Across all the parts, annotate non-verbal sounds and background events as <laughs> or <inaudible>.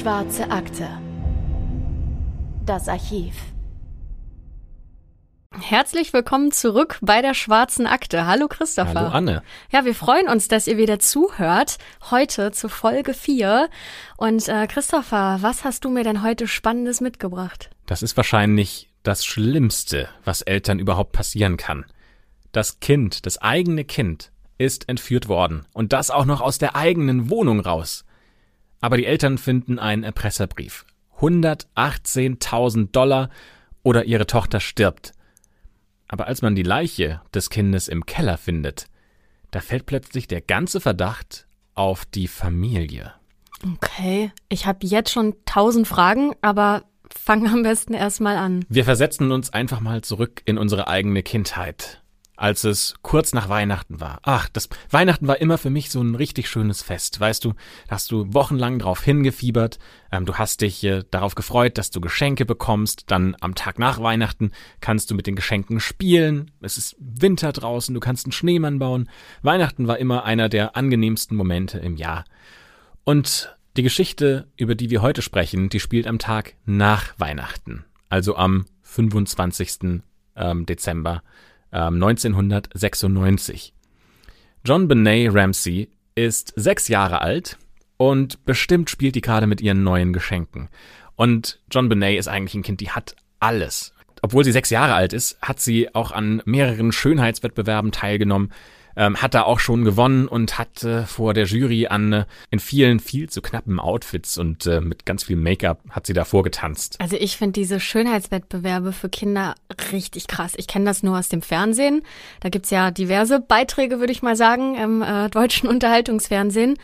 Schwarze Akte. Das Archiv. Herzlich willkommen zurück bei der Schwarzen Akte. Hallo Christopher. Hallo Anne. Ja, wir freuen uns, dass ihr wieder zuhört. Heute zu Folge 4. Und äh, Christopher, was hast du mir denn heute Spannendes mitgebracht? Das ist wahrscheinlich das Schlimmste, was Eltern überhaupt passieren kann. Das Kind, das eigene Kind, ist entführt worden. Und das auch noch aus der eigenen Wohnung raus. Aber die Eltern finden einen Erpresserbrief. 118.000 Dollar oder ihre Tochter stirbt. Aber als man die Leiche des Kindes im Keller findet, da fällt plötzlich der ganze Verdacht auf die Familie. Okay, ich habe jetzt schon tausend Fragen, aber fang am besten erstmal an. Wir versetzen uns einfach mal zurück in unsere eigene Kindheit als es kurz nach Weihnachten war. Ach, das Weihnachten war immer für mich so ein richtig schönes Fest. Weißt du, hast du wochenlang drauf hingefiebert. Ähm, du hast dich äh, darauf gefreut, dass du Geschenke bekommst. Dann am Tag nach Weihnachten kannst du mit den Geschenken spielen. Es ist Winter draußen, du kannst einen Schneemann bauen. Weihnachten war immer einer der angenehmsten Momente im Jahr. Und die Geschichte, über die wir heute sprechen, die spielt am Tag nach Weihnachten. Also am 25. Ähm, Dezember 1996. Ähm, John Benet Ramsey ist sechs Jahre alt und bestimmt spielt die gerade mit ihren neuen Geschenken. Und John Benet ist eigentlich ein Kind, die hat alles. Obwohl sie sechs Jahre alt ist, hat sie auch an mehreren Schönheitswettbewerben teilgenommen ähm, hat da auch schon gewonnen und hat äh, vor der Jury an äh, in vielen viel zu knappen Outfits und äh, mit ganz viel Make-up hat sie da vorgetanzt. Also ich finde diese Schönheitswettbewerbe für Kinder richtig krass. Ich kenne das nur aus dem Fernsehen. Da gibt's ja diverse Beiträge, würde ich mal sagen, im äh, deutschen <laughs> Unterhaltungsfernsehen.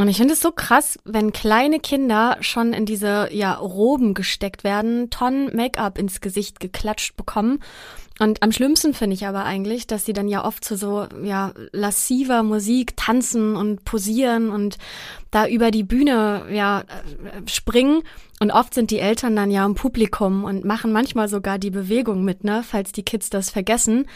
Und ich finde es so krass, wenn kleine Kinder schon in diese ja Roben gesteckt werden, Tonnen Make-up ins Gesicht geklatscht bekommen und am schlimmsten finde ich aber eigentlich, dass sie dann ja oft zu so ja lassiver Musik tanzen und posieren und da über die Bühne ja äh, springen und oft sind die Eltern dann ja im Publikum und machen manchmal sogar die Bewegung mit, ne, falls die Kids das vergessen.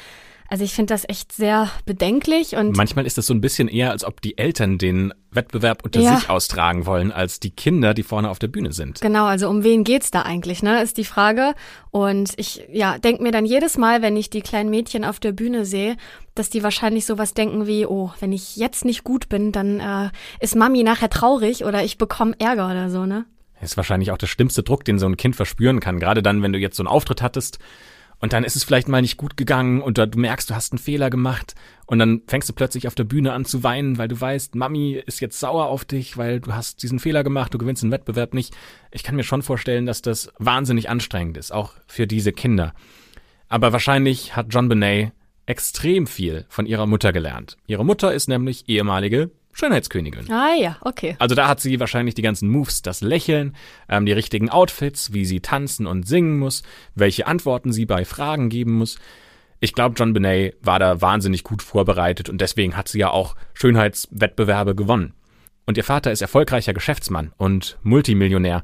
Also ich finde das echt sehr bedenklich und manchmal ist es so ein bisschen eher, als ob die Eltern den Wettbewerb unter ja. sich austragen wollen, als die Kinder, die vorne auf der Bühne sind. Genau, also um wen geht's da eigentlich, ne, ist die Frage. Und ich ja denk mir dann jedes Mal, wenn ich die kleinen Mädchen auf der Bühne sehe, dass die wahrscheinlich sowas denken wie, oh, wenn ich jetzt nicht gut bin, dann äh, ist Mami nachher traurig oder ich bekomme Ärger oder so, ne? Ist wahrscheinlich auch der schlimmste Druck, den so ein Kind verspüren kann. Gerade dann, wenn du jetzt so einen Auftritt hattest und dann ist es vielleicht mal nicht gut gegangen und du merkst, du hast einen Fehler gemacht und dann fängst du plötzlich auf der Bühne an zu weinen, weil du weißt, Mami ist jetzt sauer auf dich, weil du hast diesen Fehler gemacht, du gewinnst den Wettbewerb nicht. Ich kann mir schon vorstellen, dass das wahnsinnig anstrengend ist, auch für diese Kinder. Aber wahrscheinlich hat John Benet extrem viel von ihrer Mutter gelernt. Ihre Mutter ist nämlich ehemalige Schönheitskönigin. Ah ja, okay. Also da hat sie wahrscheinlich die ganzen Moves, das Lächeln, ähm, die richtigen Outfits, wie sie tanzen und singen muss, welche Antworten sie bei Fragen geben muss. Ich glaube, John Benet war da wahnsinnig gut vorbereitet und deswegen hat sie ja auch Schönheitswettbewerbe gewonnen. Und ihr Vater ist erfolgreicher Geschäftsmann und Multimillionär.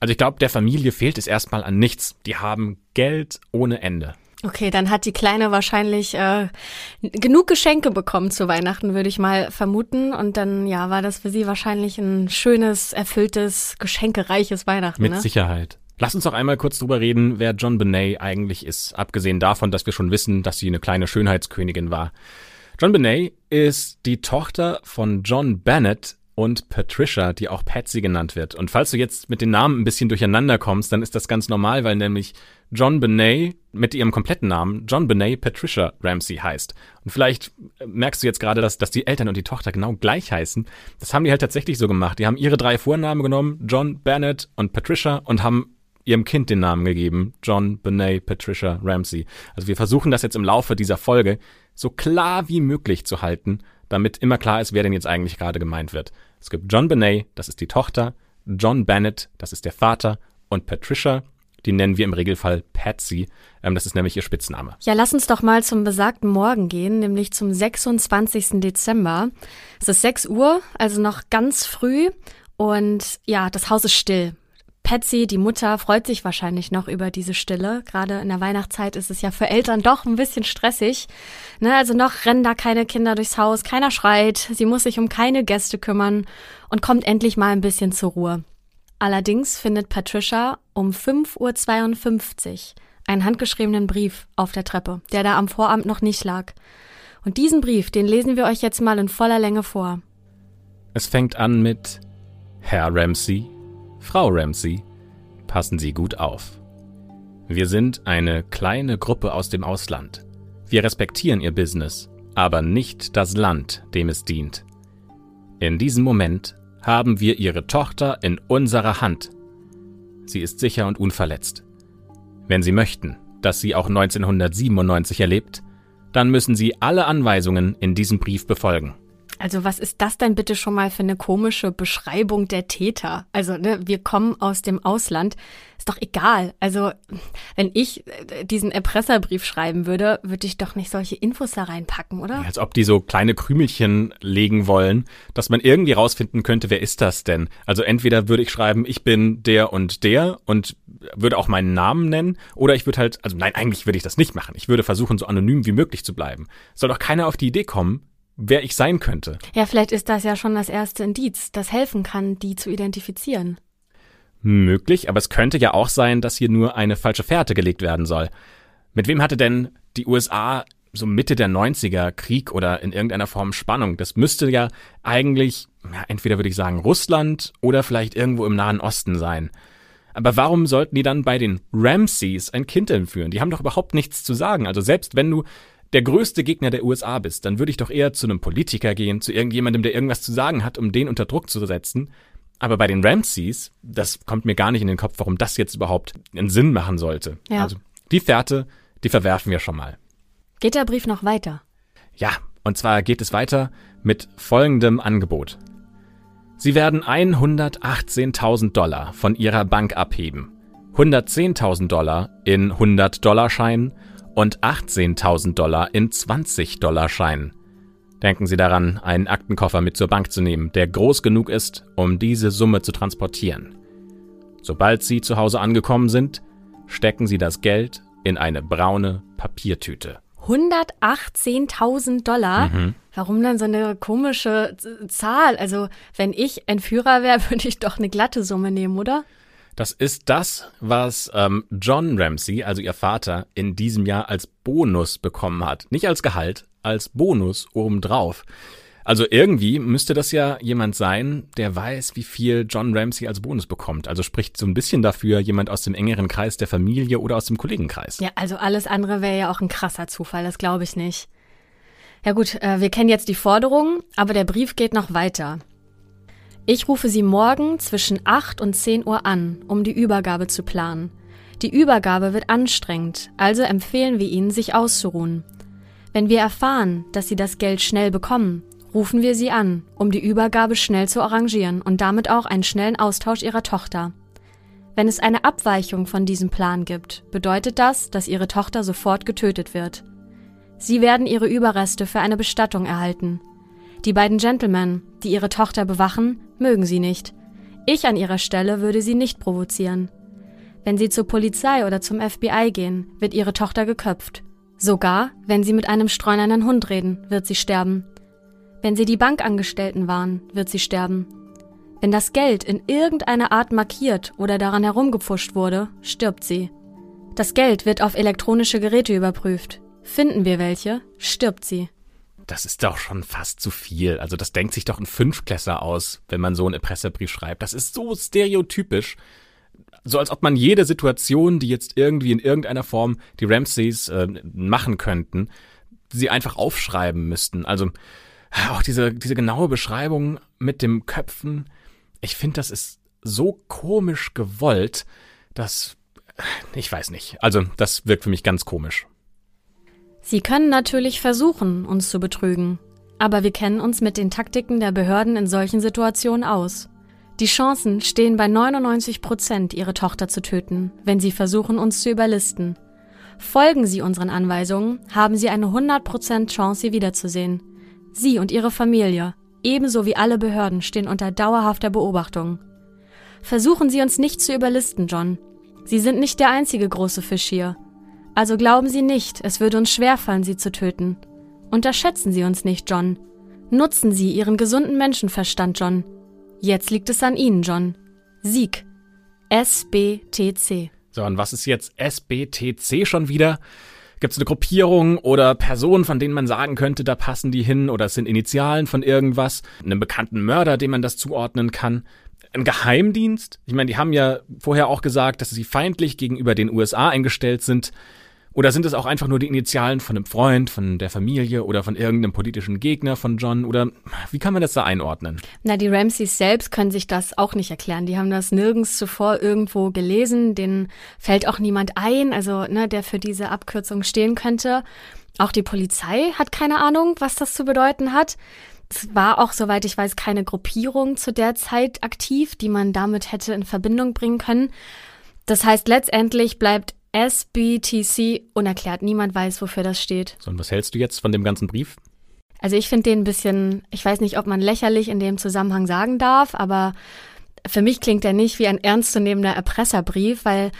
Also ich glaube, der Familie fehlt es erstmal an nichts. Die haben Geld ohne Ende. Okay, dann hat die Kleine wahrscheinlich äh, genug Geschenke bekommen zu Weihnachten, würde ich mal vermuten. Und dann, ja, war das für sie wahrscheinlich ein schönes, erfülltes, geschenkereiches Weihnachten. Mit ne? Sicherheit. Lass uns doch einmal kurz drüber reden, wer John Benet eigentlich ist, abgesehen davon, dass wir schon wissen, dass sie eine kleine Schönheitskönigin war. John Benet ist die Tochter von John Bennett, und Patricia, die auch Patsy genannt wird. Und falls du jetzt mit den Namen ein bisschen durcheinander kommst, dann ist das ganz normal, weil nämlich John Benet mit ihrem kompletten Namen John Benet Patricia Ramsey heißt. Und vielleicht merkst du jetzt gerade, dass, dass die Eltern und die Tochter genau gleich heißen. Das haben die halt tatsächlich so gemacht. Die haben ihre drei Vornamen genommen, John Bennett und Patricia, und haben ihrem Kind den Namen gegeben, John Benet Patricia Ramsey. Also wir versuchen das jetzt im Laufe dieser Folge so klar wie möglich zu halten, damit immer klar ist, wer denn jetzt eigentlich gerade gemeint wird. Es gibt John Benet, das ist die Tochter, John Bennett, das ist der Vater, und Patricia, die nennen wir im Regelfall Patsy. Ähm, das ist nämlich ihr Spitzname. Ja, lass uns doch mal zum besagten Morgen gehen, nämlich zum 26. Dezember. Es ist 6 Uhr, also noch ganz früh. Und ja, das Haus ist still. Patsy, die Mutter, freut sich wahrscheinlich noch über diese Stille. Gerade in der Weihnachtszeit ist es ja für Eltern doch ein bisschen stressig. Ne, also noch rennen da keine Kinder durchs Haus, keiner schreit, sie muss sich um keine Gäste kümmern und kommt endlich mal ein bisschen zur Ruhe. Allerdings findet Patricia um 5.52 Uhr einen handgeschriebenen Brief auf der Treppe, der da am Vorabend noch nicht lag. Und diesen Brief, den lesen wir euch jetzt mal in voller Länge vor. Es fängt an mit Herr Ramsey, Frau Ramsey, passen Sie gut auf. Wir sind eine kleine Gruppe aus dem Ausland. Wir respektieren Ihr Business, aber nicht das Land, dem es dient. In diesem Moment haben wir Ihre Tochter in unserer Hand. Sie ist sicher und unverletzt. Wenn Sie möchten, dass sie auch 1997 erlebt, dann müssen Sie alle Anweisungen in diesem Brief befolgen. Also was ist das denn bitte schon mal für eine komische Beschreibung der Täter? Also ne, wir kommen aus dem Ausland, ist doch egal. Also wenn ich äh, diesen Erpresserbrief schreiben würde, würde ich doch nicht solche Infos da reinpacken, oder? Als ob die so kleine Krümelchen legen wollen, dass man irgendwie rausfinden könnte, wer ist das denn? Also entweder würde ich schreiben, ich bin der und der und würde auch meinen Namen nennen, oder ich würde halt, also nein, eigentlich würde ich das nicht machen. Ich würde versuchen, so anonym wie möglich zu bleiben. Soll doch keiner auf die Idee kommen, wer ich sein könnte. Ja, vielleicht ist das ja schon das erste Indiz, das helfen kann, die zu identifizieren. Möglich, aber es könnte ja auch sein, dass hier nur eine falsche Fährte gelegt werden soll. Mit wem hatte denn die USA so Mitte der 90er Krieg oder in irgendeiner Form Spannung? Das müsste ja eigentlich, ja, entweder würde ich sagen Russland oder vielleicht irgendwo im Nahen Osten sein. Aber warum sollten die dann bei den Ramseys ein Kind entführen? Die haben doch überhaupt nichts zu sagen. Also selbst wenn du der größte Gegner der USA bist, dann würde ich doch eher zu einem Politiker gehen, zu irgendjemandem, der irgendwas zu sagen hat, um den unter Druck zu setzen. Aber bei den Ramseys, das kommt mir gar nicht in den Kopf, warum das jetzt überhaupt einen Sinn machen sollte. Ja. Also die Fährte, die verwerfen wir schon mal. Geht der Brief noch weiter? Ja, und zwar geht es weiter mit folgendem Angebot. Sie werden 118.000 Dollar von Ihrer Bank abheben, 110.000 Dollar in 100-Dollar-Scheinen und 18.000 Dollar in 20-Dollar-Scheinen. Denken Sie daran, einen Aktenkoffer mit zur Bank zu nehmen, der groß genug ist, um diese Summe zu transportieren. Sobald Sie zu Hause angekommen sind, stecken Sie das Geld in eine braune Papiertüte. 118.000 Dollar? Mhm. Warum dann so eine komische Zahl? Also, wenn ich Entführer wäre, <laughs> würde ich doch eine glatte Summe nehmen, oder? Das ist das, was ähm, John Ramsey, also ihr Vater, in diesem Jahr als Bonus bekommen hat. Nicht als Gehalt, als Bonus obendrauf. Also irgendwie müsste das ja jemand sein, der weiß, wie viel John Ramsey als Bonus bekommt. Also spricht so ein bisschen dafür jemand aus dem engeren Kreis der Familie oder aus dem Kollegenkreis. Ja, also alles andere wäre ja auch ein krasser Zufall, das glaube ich nicht. Ja gut, äh, wir kennen jetzt die Forderung, aber der Brief geht noch weiter. Ich rufe Sie morgen zwischen 8 und 10 Uhr an, um die Übergabe zu planen. Die Übergabe wird anstrengend, also empfehlen wir Ihnen, sich auszuruhen. Wenn wir erfahren, dass Sie das Geld schnell bekommen, rufen wir Sie an, um die Übergabe schnell zu arrangieren und damit auch einen schnellen Austausch Ihrer Tochter. Wenn es eine Abweichung von diesem Plan gibt, bedeutet das, dass Ihre Tochter sofort getötet wird. Sie werden Ihre Überreste für eine Bestattung erhalten. Die beiden Gentlemen, die ihre Tochter bewachen, mögen sie nicht. Ich an ihrer Stelle würde sie nicht provozieren. Wenn sie zur Polizei oder zum FBI gehen, wird ihre Tochter geköpft. Sogar, wenn sie mit einem streunernden Hund reden, wird sie sterben. Wenn sie die Bankangestellten waren, wird sie sterben. Wenn das Geld in irgendeiner Art markiert oder daran herumgepfuscht wurde, stirbt sie. Das Geld wird auf elektronische Geräte überprüft. Finden wir welche, stirbt sie das ist doch schon fast zu viel. Also das denkt sich doch ein Fünfklässler aus, wenn man so einen Erpresserbrief schreibt. Das ist so stereotypisch. So als ob man jede Situation, die jetzt irgendwie in irgendeiner Form die Ramsays äh, machen könnten, sie einfach aufschreiben müssten. Also auch diese, diese genaue Beschreibung mit dem Köpfen. Ich finde, das ist so komisch gewollt, dass ich weiß nicht. Also das wirkt für mich ganz komisch. Sie können natürlich versuchen, uns zu betrügen, aber wir kennen uns mit den Taktiken der Behörden in solchen Situationen aus. Die Chancen stehen bei 99 Prozent, Ihre Tochter zu töten, wenn Sie versuchen, uns zu überlisten. Folgen Sie unseren Anweisungen, haben Sie eine 100 Prozent Chance, sie wiederzusehen. Sie und Ihre Familie, ebenso wie alle Behörden, stehen unter dauerhafter Beobachtung. Versuchen Sie uns nicht zu überlisten, John. Sie sind nicht der einzige große Fisch hier. Also glauben Sie nicht, es würde uns schwerfallen, Sie zu töten. Unterschätzen Sie uns nicht, John. Nutzen Sie Ihren gesunden Menschenverstand, John. Jetzt liegt es an Ihnen, John. Sieg SBTC. So, und was ist jetzt SBTC schon wieder? Gibt es eine Gruppierung oder Personen, von denen man sagen könnte, da passen die hin oder es sind Initialen von irgendwas? Einen bekannten Mörder, dem man das zuordnen kann? Ein Geheimdienst? Ich meine, die haben ja vorher auch gesagt, dass sie feindlich gegenüber den USA eingestellt sind. Oder sind es auch einfach nur die Initialen von einem Freund, von der Familie oder von irgendeinem politischen Gegner von John? Oder wie kann man das da einordnen? Na, die Ramseys selbst können sich das auch nicht erklären. Die haben das nirgends zuvor irgendwo gelesen. Denen fällt auch niemand ein, also ne, der für diese Abkürzung stehen könnte. Auch die Polizei hat keine Ahnung, was das zu bedeuten hat. Es war auch, soweit ich weiß, keine Gruppierung zu der Zeit aktiv, die man damit hätte in Verbindung bringen können. Das heißt, letztendlich bleibt SBTC unerklärt. Niemand weiß, wofür das steht. So, und was hältst du jetzt von dem ganzen Brief? Also ich finde den ein bisschen, ich weiß nicht, ob man lächerlich in dem Zusammenhang sagen darf, aber für mich klingt der nicht wie ein ernstzunehmender Erpresserbrief, weil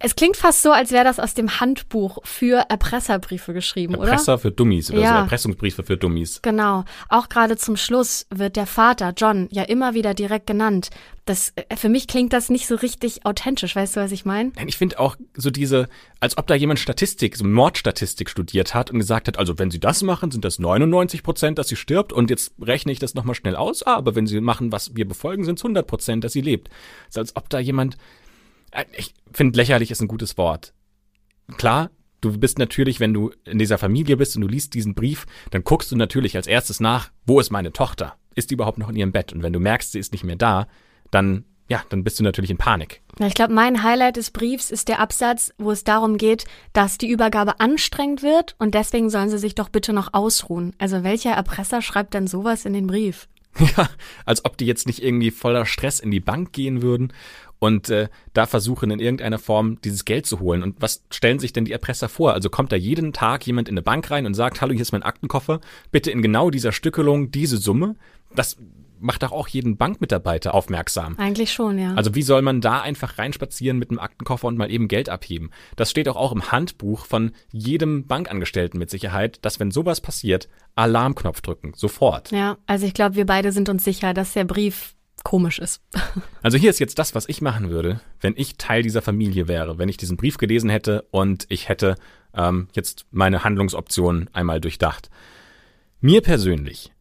es klingt fast so, als wäre das aus dem Handbuch für Erpresserbriefe geschrieben, Erpresser oder? Erpresser für Dummies oder ja. so Erpressungsbriefe für Dummies. Genau. Auch gerade zum Schluss wird der Vater, John, ja immer wieder direkt genannt. Das, äh, für mich klingt das nicht so richtig authentisch, weißt du, was ich meine? Ich finde auch so diese, als ob da jemand Statistik, so Mordstatistik studiert hat und gesagt hat, also wenn sie das machen, sind das 99 Prozent, dass sie stirbt und jetzt rechne ich das nochmal schnell aus, ah, aber wenn sie machen, was wir befolgen, sind es 100 Prozent, dass sie lebt. Es ist als ob da jemand ich finde lächerlich ist ein gutes Wort. Klar, du bist natürlich, wenn du in dieser Familie bist und du liest diesen Brief, dann guckst du natürlich als erstes nach, wo ist meine Tochter? Ist die überhaupt noch in ihrem Bett? Und wenn du merkst, sie ist nicht mehr da, dann ja, dann bist du natürlich in Panik. Ich glaube, mein Highlight des Briefs ist der Absatz, wo es darum geht, dass die Übergabe anstrengend wird und deswegen sollen sie sich doch bitte noch ausruhen. Also welcher Erpresser schreibt dann sowas in den Brief? <laughs> Ja, als ob die jetzt nicht irgendwie voller Stress in die Bank gehen würden und äh, da versuchen in irgendeiner Form dieses Geld zu holen. Und was stellen sich denn die Erpresser vor? Also kommt da jeden Tag jemand in eine Bank rein und sagt, hallo, hier ist mein Aktenkoffer, bitte in genau dieser Stückelung diese Summe. Das macht doch auch jeden Bankmitarbeiter aufmerksam. Eigentlich schon, ja. Also wie soll man da einfach reinspazieren mit einem Aktenkoffer und mal eben Geld abheben? Das steht auch, auch im Handbuch von jedem Bankangestellten mit Sicherheit, dass wenn sowas passiert, Alarmknopf drücken, sofort. Ja, also ich glaube, wir beide sind uns sicher, dass der Brief komisch ist. <laughs> Also hier ist jetzt das, was ich machen würde, wenn ich Teil dieser Familie wäre, wenn ich diesen Brief gelesen hätte und ich hätte ähm, jetzt meine Handlungsoptionen einmal durchdacht. Mir persönlich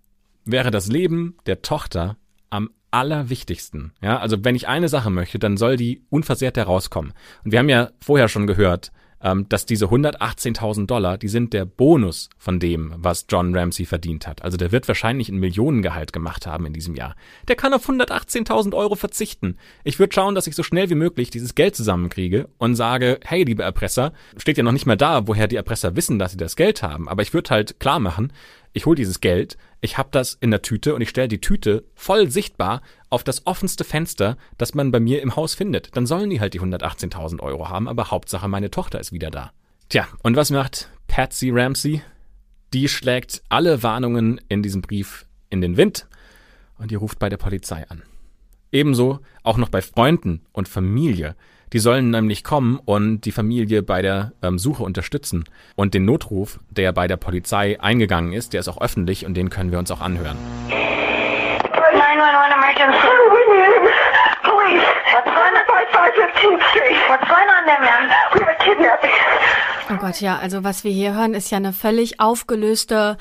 wäre das Leben der Tochter am allerwichtigsten. Ja, also wenn ich eine Sache möchte, dann soll die unversehrt herauskommen. Und wir haben ja vorher schon gehört, ähm, dass diese 118.000 Dollar, die sind der Bonus von dem, was John Ramsey verdient hat. Also der wird wahrscheinlich ein Millionengehalt gemacht haben in diesem Jahr. Der kann auf 118.000 Euro verzichten. Ich würde schauen, dass ich so schnell wie möglich dieses Geld zusammenkriege und sage, hey, liebe Erpresser, steht ja noch nicht mehr da, woher die Erpresser wissen, dass sie das Geld haben. Aber ich würde halt klar machen, ich hole dieses Geld, ich habe das in der Tüte und ich stelle die Tüte voll sichtbar auf das offenste Fenster, das man bei mir im Haus findet. Dann sollen die halt die 118.000 Euro haben, aber Hauptsache meine Tochter ist wieder da. Tja, und was macht Patsy Ramsey? Die schlägt alle Warnungen in diesem Brief in den Wind und die ruft bei der Polizei an. Ebenso auch noch bei Freunden und Familie, die sollen nämlich kommen und die Familie bei der ähm, Suche unterstützen. Und den Notruf, der bei der Polizei eingegangen ist, der ist auch öffentlich und den können wir uns auch anhören. 911 emergency. Police. What's going on? 5515th Street. What's going on there, ma'am? We have a kidnapping. Oh Gott, ja, also was wir hier hören, ist ja eine völlig aufgelöste,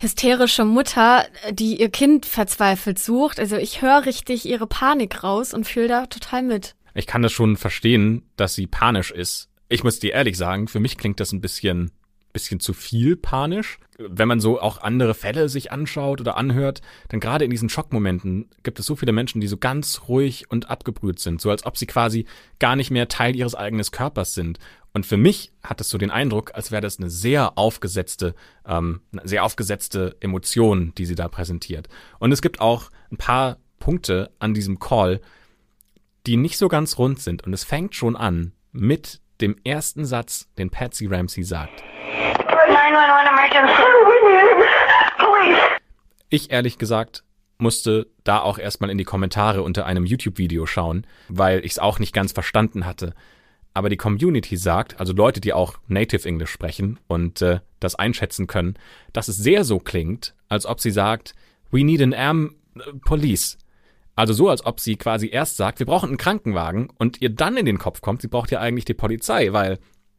hysterische Mutter, die ihr Kind verzweifelt sucht. Also ich höre richtig ihre Panik raus und fühle da total mit. Ich kann das schon verstehen, dass sie panisch ist. Ich muss dir ehrlich sagen, für mich klingt das ein bisschen, bisschen zu viel panisch. Wenn man so auch andere Fälle sich anschaut oder anhört, dann gerade in diesen Schockmomenten gibt es so viele Menschen, die so ganz ruhig und abgebrüht sind, so als ob sie quasi gar nicht mehr Teil ihres eigenen Körpers sind. Und für mich hat es so den Eindruck, als wäre das eine sehr aufgesetzte, ähm, sehr aufgesetzte Emotion, die sie da präsentiert. Und es gibt auch ein paar Punkte an diesem Call, die nicht so ganz rund sind. Und es fängt schon an mit dem ersten Satz, den Patsy Ramsey sagt. Ich ehrlich gesagt musste da auch erstmal in die Kommentare unter einem YouTube-Video schauen, weil ich es auch nicht ganz verstanden hatte. Aber die Community sagt, also Leute, die auch Native English sprechen und äh, das einschätzen können, dass es sehr so klingt, als ob sie sagt, we need an arm police. Also so, als ob sie quasi erst sagt, wir brauchen einen Krankenwagen und ihr dann in den Kopf kommt, sie braucht ja eigentlich die Polizei, weil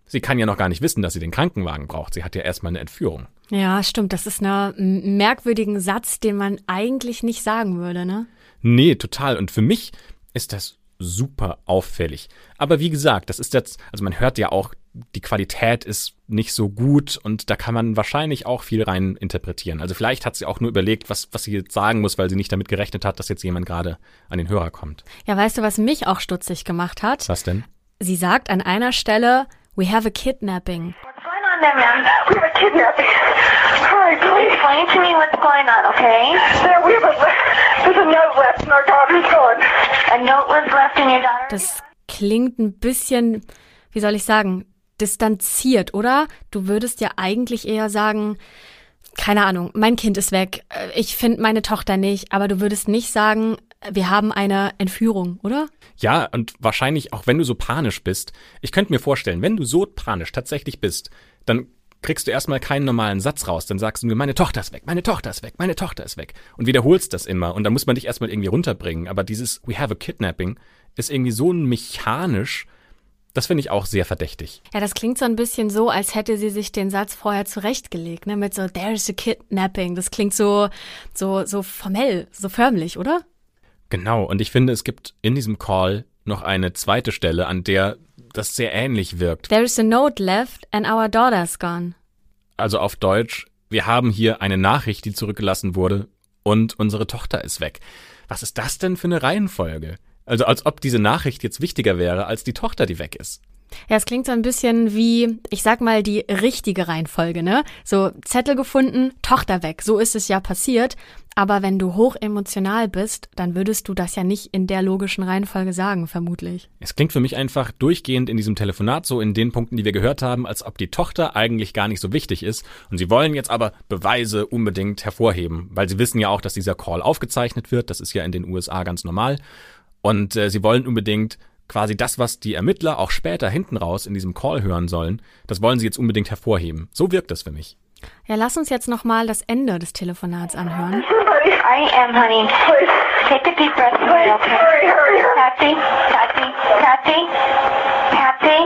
sie kann ja noch gar nicht wissen, dass sie den Krankenwagen braucht. Sie hat ja erstmal eine Entführung. Ja, stimmt. Das ist ein merkwürdigen Satz, den man eigentlich nicht sagen würde, ne? Nee, total. Und für mich ist das super auffällig. Aber wie gesagt, das ist jetzt, also man hört ja auch, die Qualität ist nicht so gut und da kann man wahrscheinlich auch viel rein interpretieren. Also vielleicht hat sie auch nur überlegt, was, was sie jetzt sagen muss, weil sie nicht damit gerechnet hat, dass jetzt jemand gerade an den Hörer kommt. Ja, weißt du, was mich auch stutzig gemacht hat? Was denn? Sie sagt an einer Stelle, we have a kidnapping. What's going on there, ma'am? We have a kidnapping. Hurry, please. Explain to me what's going on, okay? There, we have a, there's a note left and our daughter's gone. A note was left in your daughter's Das klingt ein bisschen, wie soll ich sagen, distanziert, oder? Du würdest ja eigentlich eher sagen, keine Ahnung, mein Kind ist weg, äh, ich finde meine Tochter nicht, aber du würdest nicht sagen, wir haben eine Entführung, oder? Ja, und wahrscheinlich auch wenn du so panisch bist. Ich könnte mir vorstellen, wenn du so panisch tatsächlich bist, dann kriegst du erstmal keinen normalen Satz raus. Dann sagst du nur, meine Tochter ist weg, meine Tochter ist weg, meine Tochter ist weg. Und wiederholst das immer. Und dann muss man dich erstmal irgendwie runterbringen. Aber dieses We have a kidnapping ist irgendwie so mechanisch, das finde ich auch sehr verdächtig. Ja, das klingt so ein bisschen so, als hätte sie sich den Satz vorher zurechtgelegt, ne? Mit so There's a kidnapping. Das klingt so, so, so formell, so förmlich, oder? Genau. Und ich finde, es gibt in diesem Call noch eine zweite Stelle, an der das sehr ähnlich wirkt. There is a note left and our daughter's gone. Also auf Deutsch, wir haben hier eine Nachricht, die zurückgelassen wurde und unsere Tochter ist weg. Was ist das denn für eine Reihenfolge? Also als ob diese Nachricht jetzt wichtiger wäre als die Tochter, die weg ist. Ja, es klingt so ein bisschen wie, ich sag mal, die richtige Reihenfolge, ne? So Zettel gefunden, Tochter weg. So ist es ja passiert. Aber wenn du hoch emotional bist, dann würdest du das ja nicht in der logischen Reihenfolge sagen, vermutlich. Es klingt für mich einfach durchgehend in diesem Telefonat so in den Punkten, die wir gehört haben, als ob die Tochter eigentlich gar nicht so wichtig ist. Und sie wollen jetzt aber Beweise unbedingt hervorheben, weil sie wissen ja auch, dass dieser Call aufgezeichnet wird. Das ist ja in den USA ganz normal. Und äh, sie wollen unbedingt quasi das, was die Ermittler auch später hinten raus in diesem Call hören sollen, das wollen sie jetzt unbedingt hervorheben. So wirkt das für mich. Ja, lass uns jetzt nochmal das Ende des Telefonats anhören. I am, honey. please, Take a deep breath please, okay? hurry, hurry, hurry. Patsy, Patsy, Patsy, Patsy.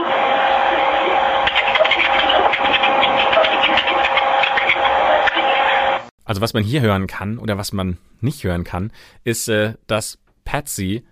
Also was man hier hören kann oder was man nicht hören kann, ist, äh, dass Patsy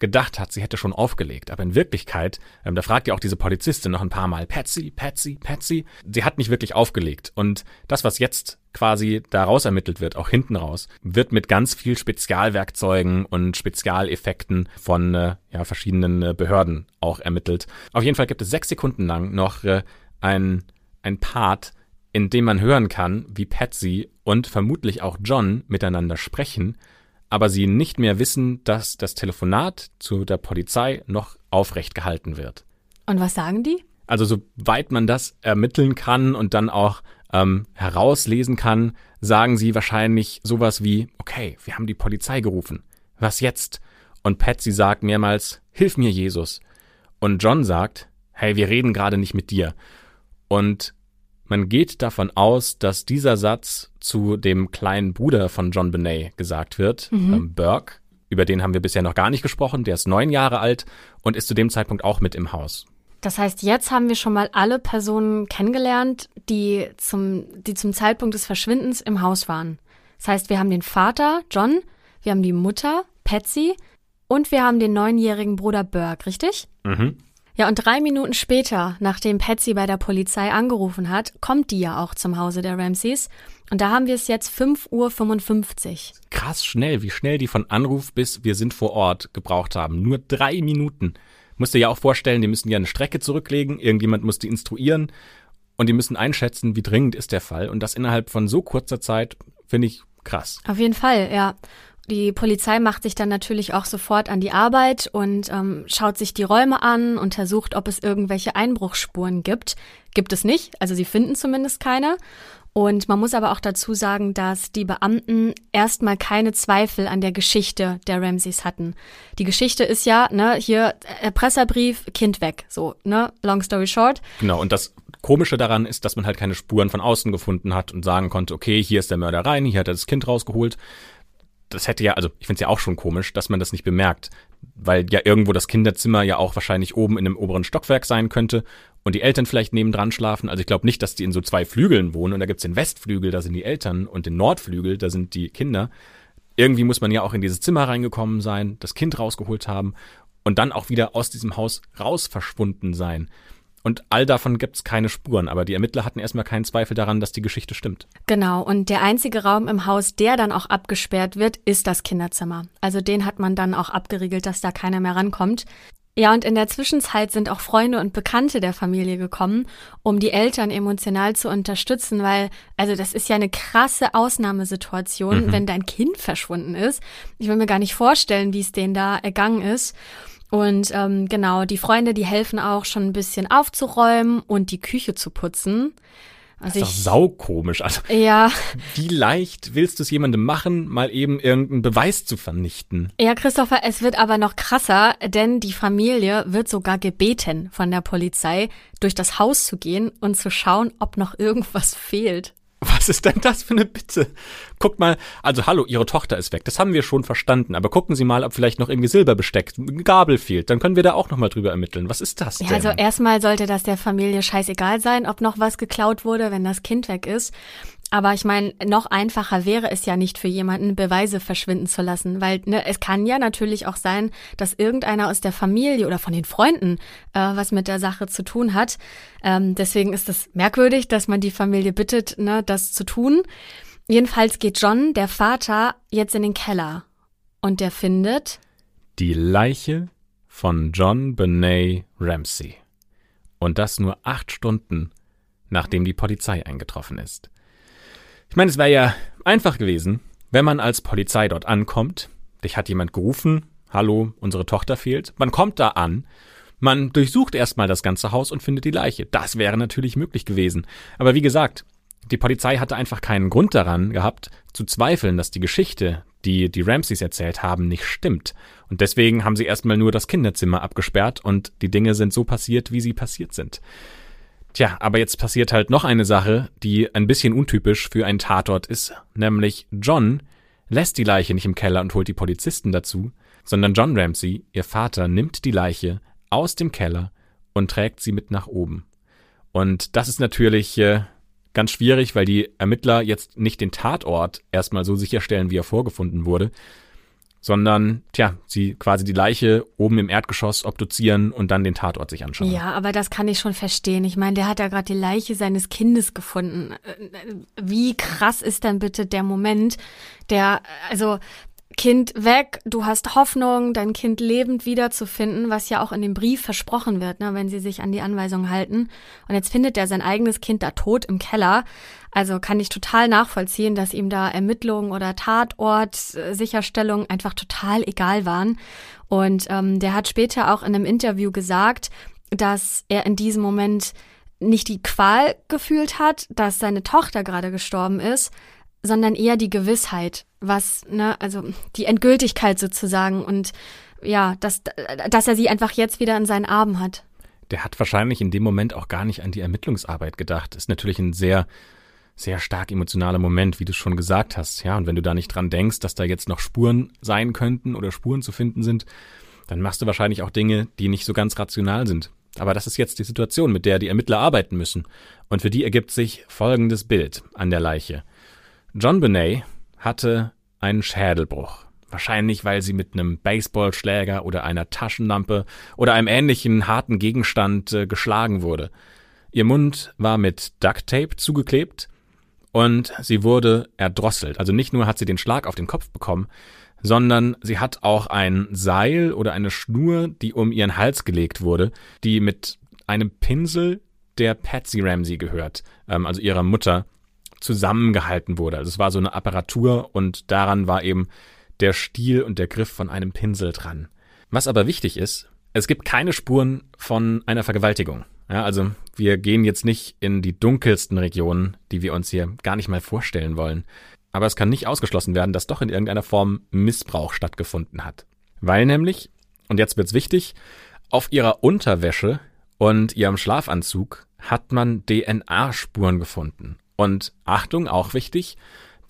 gedacht hat, sie hätte schon aufgelegt. Aber in Wirklichkeit, ähm, da fragt ja auch diese Polizistin noch ein paar Mal, Patsy, Patsy, Patsy. Sie hat nicht wirklich aufgelegt. Und das, was jetzt quasi daraus ermittelt wird, auch hinten raus, wird mit ganz viel Spezialwerkzeugen und Spezialeffekten von äh, ja, verschiedenen äh, Behörden auch ermittelt. Auf jeden Fall gibt es sechs Sekunden lang noch äh, ein, ein Part, in dem man hören kann, wie Patsy und vermutlich auch John miteinander sprechen, aber sie nicht mehr wissen, dass das Telefonat zu der Polizei noch aufrecht gehalten wird. Und was sagen die? Also soweit man das ermitteln kann und dann auch ähm, herauslesen kann, sagen sie wahrscheinlich sowas wie, okay, wir haben die Polizei gerufen. Was jetzt? Und Patsy sagt mehrmals, hilf mir, Jesus. Und John sagt, hey, wir reden gerade nicht mit dir. Und man geht davon aus, dass dieser Satz zu dem kleinen Bruder von John Benet gesagt wird, ähm, Burke. Über den haben wir bisher noch gar nicht gesprochen. Der ist neun Jahre alt und ist zu dem Zeitpunkt auch mit im Haus. Das heißt, jetzt haben wir schon mal alle Personen kennengelernt, die zum, die zum Zeitpunkt des Verschwindens im Haus waren. Das heißt, wir haben den Vater, John, wir haben die Mutter, Patsy, und wir haben den neunjährigen Bruder Burke, richtig? Mhm. Ja, und drei Minuten später, nachdem Patsy bei der Polizei angerufen hat, kommt die ja auch zum Hause der Ramseys. Und da haben wir es jetzt 5.55 Uhr. Krass schnell, wie schnell die von Anruf bis wir sind vor Ort gebraucht haben. Nur drei Minuten. Musst dir ja auch vorstellen, die müssen ja eine Strecke zurücklegen, irgendjemand muss die instruieren und die müssen einschätzen, wie dringend ist der Fall. Und das innerhalb von so kurzer Zeit finde ich krass. Auf jeden Fall, ja. Die Polizei macht sich dann natürlich auch sofort an die Arbeit und ähm, schaut sich die Räume an, untersucht, ob es irgendwelche Einbruchsspuren gibt. Gibt es nicht, also sie finden zumindest keine. Und man muss aber auch dazu sagen, dass die Beamten erstmal keine Zweifel an der Geschichte der Ramseys hatten. Die Geschichte ist ja, ne, hier Erpresserbrief, Kind weg, so, ne, long story short. Genau, und das Komische daran ist, dass man halt keine Spuren von außen gefunden hat und sagen konnte, okay, hier ist der Mörder rein, hier hat er das Kind rausgeholt. Das hätte ja, also ich finde es ja auch schon komisch, dass man das nicht bemerkt, weil ja irgendwo das Kinderzimmer ja auch wahrscheinlich oben in einem oberen Stockwerk sein könnte und die Eltern vielleicht nebendran schlafen. Also ich glaube nicht, dass die in so zwei Flügeln wohnen und da gibt's den Westflügel, da sind die Eltern und den Nordflügel, da sind die Kinder. Irgendwie muss man ja auch in dieses Zimmer reingekommen sein, das Kind rausgeholt haben und dann auch wieder aus diesem Haus raus verschwunden sein. Und all davon gibt es keine Spuren, aber die Ermittler hatten erstmal keinen Zweifel daran, dass die Geschichte stimmt. Genau, und der einzige Raum im Haus, der dann auch abgesperrt wird, ist das Kinderzimmer. Also den hat man dann auch abgeriegelt, dass da keiner mehr rankommt. Ja, und in der Zwischenzeit sind auch Freunde und Bekannte der Familie gekommen, um die Eltern emotional zu unterstützen, weil, also das ist ja eine krasse Ausnahmesituation, mhm. wenn dein Kind verschwunden ist. Ich will mir gar nicht vorstellen, wie es denen da ergangen ist. Und ähm, genau, die Freunde, die helfen auch schon ein bisschen aufzuräumen und die Küche zu putzen. Also das ist doch saukomisch. Also, ja. <laughs> Wie leicht willst du es jemandem machen, mal eben irgendeinen Beweis zu vernichten? Ja, Christopher, es wird aber noch krasser, denn die Familie wird sogar gebeten von der Polizei, durch das Haus zu gehen und zu schauen, ob noch irgendwas fehlt. Was ist denn das für eine Bitte? Guckt mal, also hallo, Ihre Tochter ist weg, das haben wir schon verstanden, aber gucken Sie mal, ob vielleicht noch irgendwie Silberbesteck, Gabel fehlt, dann können wir da auch nochmal drüber ermitteln. Was ist das denn? Ja, also erstmal sollte das der Familie scheißegal sein, ob noch was geklaut wurde, wenn das Kind weg ist. Aber ich meine, noch einfacher wäre es ja nicht für jemanden, Beweise verschwinden zu lassen, weil ne, es kann ja natürlich auch sein, dass irgendeiner aus der Familie oder von den Freunden äh, was mit der Sache zu tun hat. Ähm, deswegen ist es merkwürdig, dass man die Familie bittet, ne, das zu tun. Jedenfalls geht John, der Vater, jetzt in den Keller und der findet die Leiche von John Benet Ramsey. Und das nur acht Stunden, nachdem die Polizei eingetroffen ist. Ich meine, es wäre ja einfach gewesen, wenn man als Polizei dort ankommt, dich hat jemand gerufen, hallo, unsere Tochter fehlt, man kommt da an, man durchsucht erstmal das ganze Haus und findet die Leiche. Das wäre natürlich möglich gewesen. Aber wie gesagt, die Polizei hatte einfach keinen Grund daran gehabt, zu zweifeln, dass die Geschichte, die die Ramseys erzählt haben, nicht stimmt. Und deswegen haben sie erstmal nur das Kinderzimmer abgesperrt und die Dinge sind so passiert, wie sie passiert sind. Tja, aber jetzt passiert halt noch eine Sache, die ein bisschen untypisch für einen Tatort ist, nämlich John lässt die Leiche nicht im Keller und holt die Polizisten dazu, sondern John Ramsey, ihr Vater, nimmt die Leiche aus dem Keller und trägt sie mit nach oben. Und das ist natürlich äh, ganz schwierig, weil die Ermittler jetzt nicht den Tatort erstmal so sicherstellen, wie er vorgefunden wurde, sondern, tja, sie quasi die Leiche oben im Erdgeschoss obduzieren und dann den Tatort sich anschauen. Ja, aber das kann ich schon verstehen. Ich meine, der hat ja gerade die Leiche seines Kindes gefunden. Wie krass ist denn bitte der Moment, der, also Kind weg, du hast Hoffnung, dein Kind lebend wiederzufinden, was ja auch in dem Brief versprochen wird, ne, wenn sie sich an die Anweisungen halten. Und jetzt findet er sein eigenes Kind da tot im Keller. Also kann ich total nachvollziehen, dass ihm da Ermittlungen oder Tatortsicherstellung einfach total egal waren. Und ähm, der hat später auch in einem Interview gesagt, dass er in diesem Moment nicht die Qual gefühlt hat, dass seine Tochter gerade gestorben ist, sondern eher die Gewissheit, was, ne, also die Endgültigkeit sozusagen und ja, dass, dass er sie einfach jetzt wieder in seinen Armen hat. Der hat wahrscheinlich in dem Moment auch gar nicht an die Ermittlungsarbeit gedacht. Ist natürlich ein sehr, sehr stark emotionaler Moment, wie du schon gesagt hast. Ja, und wenn du da nicht dran denkst, dass da jetzt noch Spuren sein könnten oder Spuren zu finden sind, dann machst du wahrscheinlich auch Dinge, die nicht so ganz rational sind. Aber das ist jetzt die Situation, mit der die Ermittler arbeiten müssen. Und für die ergibt sich folgendes Bild an der Leiche. John Benet hatte einen Schädelbruch. Wahrscheinlich, weil sie mit einem Baseballschläger oder einer Taschenlampe oder einem ähnlichen harten Gegenstand äh, geschlagen wurde. Ihr Mund war mit Ducktape zugeklebt und sie wurde erdrosselt. Also nicht nur hat sie den Schlag auf den Kopf bekommen, sondern sie hat auch ein Seil oder eine Schnur, die um ihren Hals gelegt wurde, die mit einem Pinsel der Patsy Ramsey gehört, ähm, also ihrer Mutter, zusammengehalten wurde. Also es war so eine Apparatur und daran war eben der Stiel und der Griff von einem Pinsel dran. Was aber wichtig ist, es gibt keine Spuren von einer Vergewaltigung. Ja, also wir gehen jetzt nicht in die dunkelsten Regionen, die wir uns hier gar nicht mal vorstellen wollen. Aber es kann nicht ausgeschlossen werden, dass doch in irgendeiner Form Missbrauch stattgefunden hat. Weil nämlich, und jetzt wird's wichtig, auf ihrer Unterwäsche und ihrem Schlafanzug hat man DNA-Spuren gefunden. Und Achtung, auch wichtig,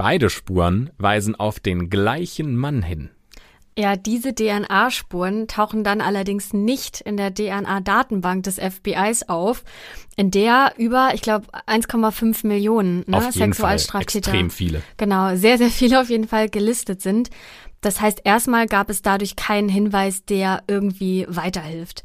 Beide Spuren weisen auf den gleichen Mann hin. Ja, diese DNA-Spuren tauchen dann allerdings nicht in der DNA-Datenbank des FBIs auf, in der über, ich glaube, 1,5 Millionen ne, auf jeden Sexualstraftäter. Fall extrem viele. Genau, sehr, sehr viele auf jeden Fall gelistet sind. Das heißt, erstmal gab es dadurch keinen Hinweis, der irgendwie weiterhilft.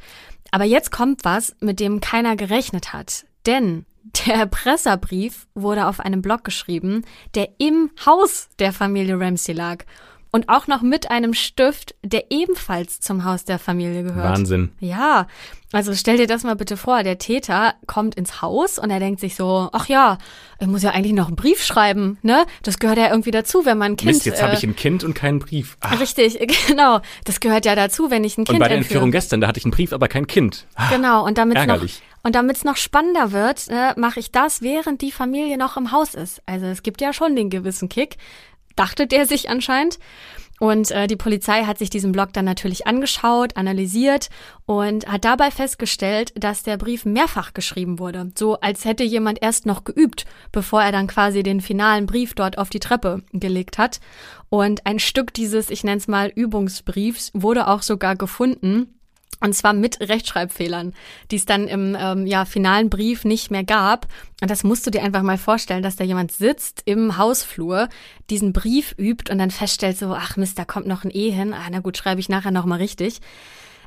Aber jetzt kommt was, mit dem keiner gerechnet hat. Denn der Erpresserbrief wurde auf einem Blog geschrieben, der im Haus der Familie Ramsey lag und auch noch mit einem Stift, der ebenfalls zum Haus der Familie gehört. Wahnsinn. Ja, also stell dir das mal bitte vor, der Täter kommt ins Haus und er denkt sich so, ach ja, ich muss ja eigentlich noch einen Brief schreiben, ne? Das gehört ja irgendwie dazu, wenn man ein Kind... Mist, jetzt äh, habe ich ein Kind und keinen Brief. Ach. Richtig, <laughs> genau. Das gehört ja dazu, wenn ich ein Kind Und bei der entführe. Entführung gestern, da hatte ich einen Brief, aber kein Kind. Ah, Genau, und damit noch, Ärgerlich. Und damit es noch spannender wird, äh, mache ich das, während die Familie noch im Haus ist. Also es gibt ja schon den gewissen Kick, dachte der sich anscheinend. Und äh, die Polizei hat sich diesen Blog dann natürlich angeschaut, analysiert und hat dabei festgestellt, dass der Brief mehrfach geschrieben wurde. So als hätte jemand erst noch geübt, bevor er dann quasi den finalen Brief dort auf die Treppe gelegt hat. Und ein Stück dieses, ich nenne es mal, Übungsbriefs wurde auch sogar gefunden. Und zwar mit Rechtschreibfehlern, die es dann im ähm, ja, finalen Brief nicht mehr gab. Und das musst du dir einfach mal vorstellen, dass da jemand sitzt im Hausflur, diesen Brief übt und dann feststellt so, ach Mist, da kommt noch ein E hin. Ah, na gut, schreibe ich nachher nochmal richtig.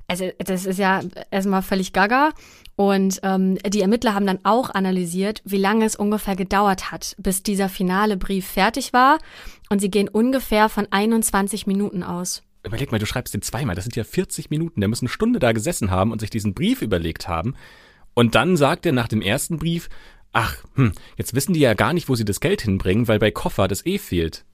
Also das ist ja erstmal völlig gaga. Und ähm, die Ermittler haben dann auch analysiert, wie lange es ungefähr gedauert hat, bis dieser finale Brief fertig war. Und sie gehen ungefähr von 21 Minuten aus. Überleg mal, du schreibst den zweimal. Das sind ja 40 Minuten. Der muss eine Stunde da gesessen haben und sich diesen Brief überlegt haben. Und dann sagt er nach dem ersten Brief, ach, hm, jetzt wissen die ja gar nicht, wo sie das Geld hinbringen, weil bei Koffer das eh fehlt.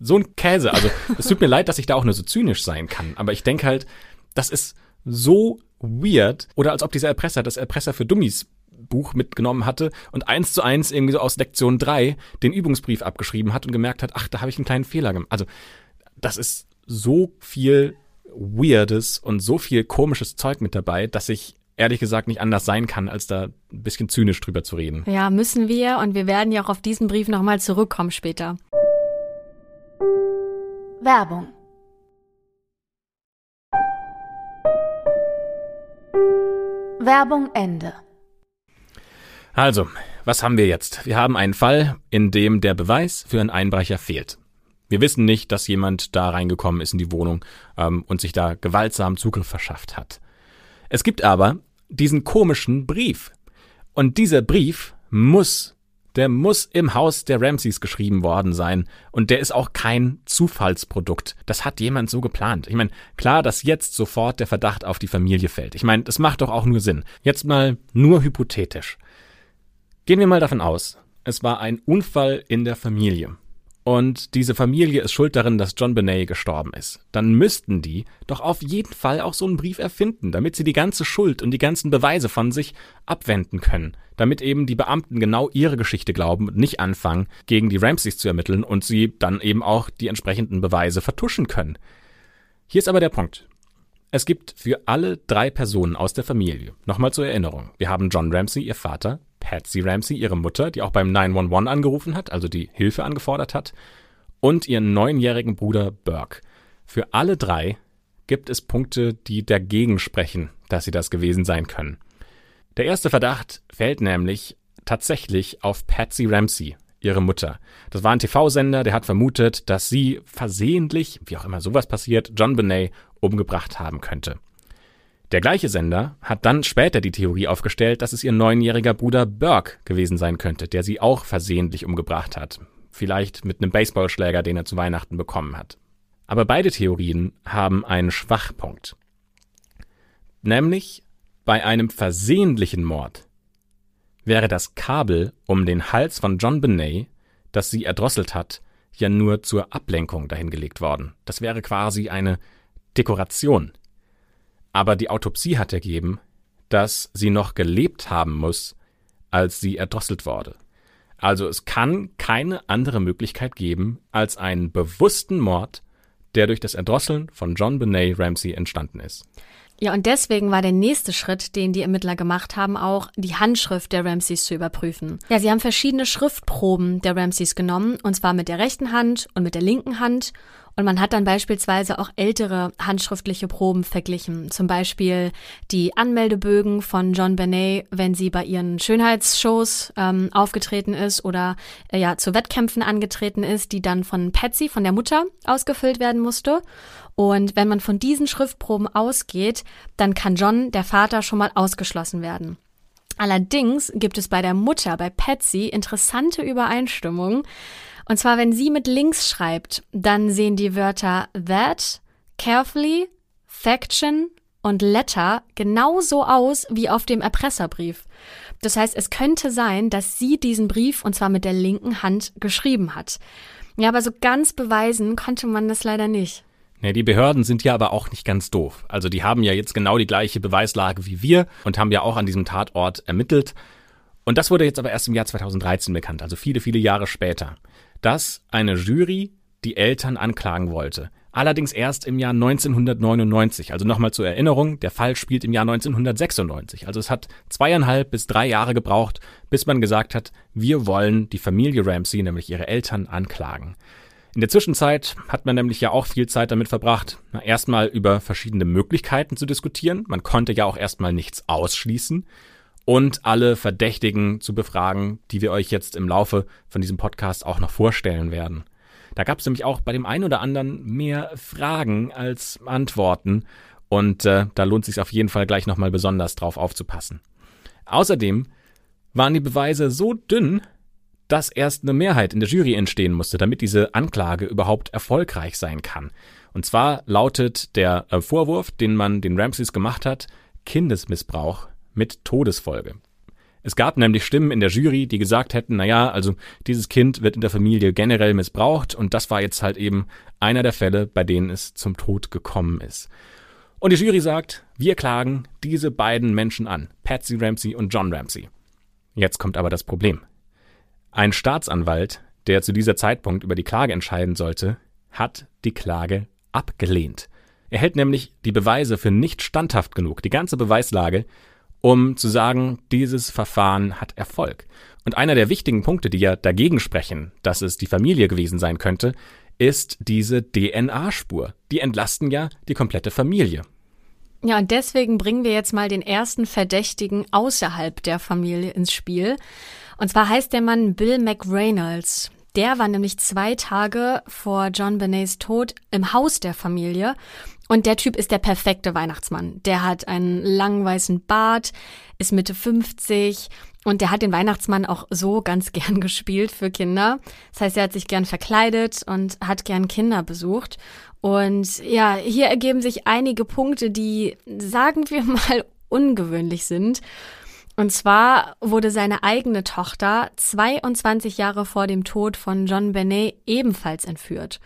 So ein Käse. Also, es tut mir <laughs> leid, dass ich da auch nur so zynisch sein kann. Aber ich denke halt, das ist so weird. Oder als ob dieser Erpresser das Erpresser für Dummies Buch mitgenommen hatte und eins zu eins irgendwie so aus Lektion 3 den Übungsbrief abgeschrieben hat und gemerkt hat, ach, da habe ich einen kleinen Fehler gemacht. Also, das ist so viel Weirdes und so viel komisches Zeug mit dabei, dass ich ehrlich gesagt nicht anders sein kann, als da ein bisschen zynisch drüber zu reden. Ja, müssen wir und wir werden ja auch auf diesen Brief nochmal zurückkommen später. Werbung. Werbung Ende. Also, was haben wir jetzt? Wir haben einen Fall, in dem der Beweis für einen Einbrecher fehlt. Wir wissen nicht, dass jemand da reingekommen ist in die Wohnung ähm, und sich da gewaltsam Zugriff verschafft hat. Es gibt aber diesen komischen Brief. Und dieser Brief muss, der muss im Haus der Ramseys geschrieben worden sein. Und der ist auch kein Zufallsprodukt. Das hat jemand so geplant. Ich meine, klar, dass jetzt sofort der Verdacht auf die Familie fällt. Ich meine, das macht doch auch nur Sinn. Jetzt mal nur hypothetisch. Gehen wir mal davon aus, es war ein Unfall in der Familie und diese Familie ist schuld darin, dass John Benet gestorben ist, dann müssten die doch auf jeden Fall auch so einen Brief erfinden, damit sie die ganze Schuld und die ganzen Beweise von sich abwenden können, damit eben die Beamten genau ihre Geschichte glauben und nicht anfangen, gegen die Ramseys zu ermitteln und sie dann eben auch die entsprechenden Beweise vertuschen können. Hier ist aber der Punkt. Es gibt für alle drei Personen aus der Familie, nochmal zur Erinnerung, wir haben John Ramsey, ihr Vater, Patsy Ramsey, ihre Mutter, die auch beim 911 angerufen hat, also die Hilfe angefordert hat, und ihren neunjährigen Bruder Burke. Für alle drei gibt es Punkte, die dagegen sprechen, dass sie das gewesen sein können. Der erste Verdacht fällt nämlich tatsächlich auf Patsy Ramsey, ihre Mutter. Das war ein TV-Sender, der hat vermutet, dass sie versehentlich, wie auch immer sowas passiert, John Benet umgebracht haben könnte. Der gleiche Sender hat dann später die Theorie aufgestellt, dass es ihr neunjähriger Bruder Burke gewesen sein könnte, der sie auch versehentlich umgebracht hat. Vielleicht mit einem Baseballschläger, den er zu Weihnachten bekommen hat. Aber beide Theorien haben einen Schwachpunkt. Nämlich bei einem versehentlichen Mord wäre das Kabel um den Hals von John Benet, das sie erdrosselt hat, ja nur zur Ablenkung dahingelegt worden. Das wäre quasi eine Dekoration. Aber die Autopsie hat ergeben, dass sie noch gelebt haben muss, als sie erdrosselt wurde. Also es kann keine andere Möglichkeit geben als einen bewussten Mord, der durch das Erdrosseln von John Benet Ramsey entstanden ist. Ja, und deswegen war der nächste Schritt, den die Ermittler gemacht haben, auch die Handschrift der Ramseys zu überprüfen. Ja, sie haben verschiedene Schriftproben der Ramseys genommen, und zwar mit der rechten Hand und mit der linken Hand. Und man hat dann beispielsweise auch ältere handschriftliche Proben verglichen. Zum Beispiel die Anmeldebögen von John Benet, wenn sie bei ihren Schönheitsshows ähm, aufgetreten ist oder äh, ja zu Wettkämpfen angetreten ist, die dann von Patsy, von der Mutter, ausgefüllt werden musste. Und wenn man von diesen Schriftproben ausgeht, dann kann John, der Vater, schon mal ausgeschlossen werden. Allerdings gibt es bei der Mutter, bei Patsy, interessante Übereinstimmungen. Und zwar, wenn sie mit links schreibt, dann sehen die Wörter that, carefully, faction und letter genauso aus wie auf dem Erpresserbrief. Das heißt, es könnte sein, dass sie diesen Brief und zwar mit der linken Hand geschrieben hat. Ja, aber so ganz beweisen konnte man das leider nicht. Ja, die Behörden sind ja aber auch nicht ganz doof. Also die haben ja jetzt genau die gleiche Beweislage wie wir und haben ja auch an diesem Tatort ermittelt. Und das wurde jetzt aber erst im Jahr 2013 bekannt, also viele, viele Jahre später, dass eine Jury die Eltern anklagen wollte. Allerdings erst im Jahr 1999. Also nochmal zur Erinnerung, der Fall spielt im Jahr 1996. Also es hat zweieinhalb bis drei Jahre gebraucht, bis man gesagt hat, wir wollen die Familie Ramsey, nämlich ihre Eltern, anklagen. In der Zwischenzeit hat man nämlich ja auch viel Zeit damit verbracht, erstmal über verschiedene Möglichkeiten zu diskutieren. Man konnte ja auch erstmal nichts ausschließen und alle Verdächtigen zu befragen, die wir euch jetzt im Laufe von diesem Podcast auch noch vorstellen werden. Da gab es nämlich auch bei dem einen oder anderen mehr Fragen als Antworten und äh, da lohnt sich auf jeden Fall gleich nochmal besonders drauf aufzupassen. Außerdem waren die Beweise so dünn, dass erst eine Mehrheit in der Jury entstehen musste, damit diese Anklage überhaupt erfolgreich sein kann. Und zwar lautet der äh, Vorwurf, den man den Ramseys gemacht hat, Kindesmissbrauch mit Todesfolge. Es gab nämlich Stimmen in der Jury, die gesagt hätten, naja, also dieses Kind wird in der Familie generell missbraucht und das war jetzt halt eben einer der Fälle, bei denen es zum Tod gekommen ist. Und die Jury sagt, wir klagen diese beiden Menschen an, Patsy Ramsey und John Ramsey. Jetzt kommt aber das Problem. Ein Staatsanwalt, der zu dieser Zeitpunkt über die Klage entscheiden sollte, hat die Klage abgelehnt. Er hält nämlich die Beweise für nicht standhaft genug, die ganze Beweislage, um zu sagen, dieses Verfahren hat Erfolg. Und einer der wichtigen Punkte, die ja dagegen sprechen, dass es die Familie gewesen sein könnte, ist diese DNA-Spur. Die entlasten ja die komplette Familie. Ja, und deswegen bringen wir jetzt mal den ersten Verdächtigen außerhalb der Familie ins Spiel. Und zwar heißt der Mann Bill McReynolds. Der war nämlich zwei Tage vor John Benets Tod im Haus der Familie. Und der Typ ist der perfekte Weihnachtsmann. Der hat einen langen weißen Bart, ist Mitte 50 und der hat den Weihnachtsmann auch so ganz <laughs> gern gespielt für Kinder. Das heißt, er hat sich gern verkleidet und hat gern Kinder besucht. Und ja, hier ergeben sich einige Punkte, die, sagen wir <laughs> mal, ungewöhnlich sind. Und zwar wurde seine eigene Tochter 22 Jahre vor dem Tod von John Benet ebenfalls entführt.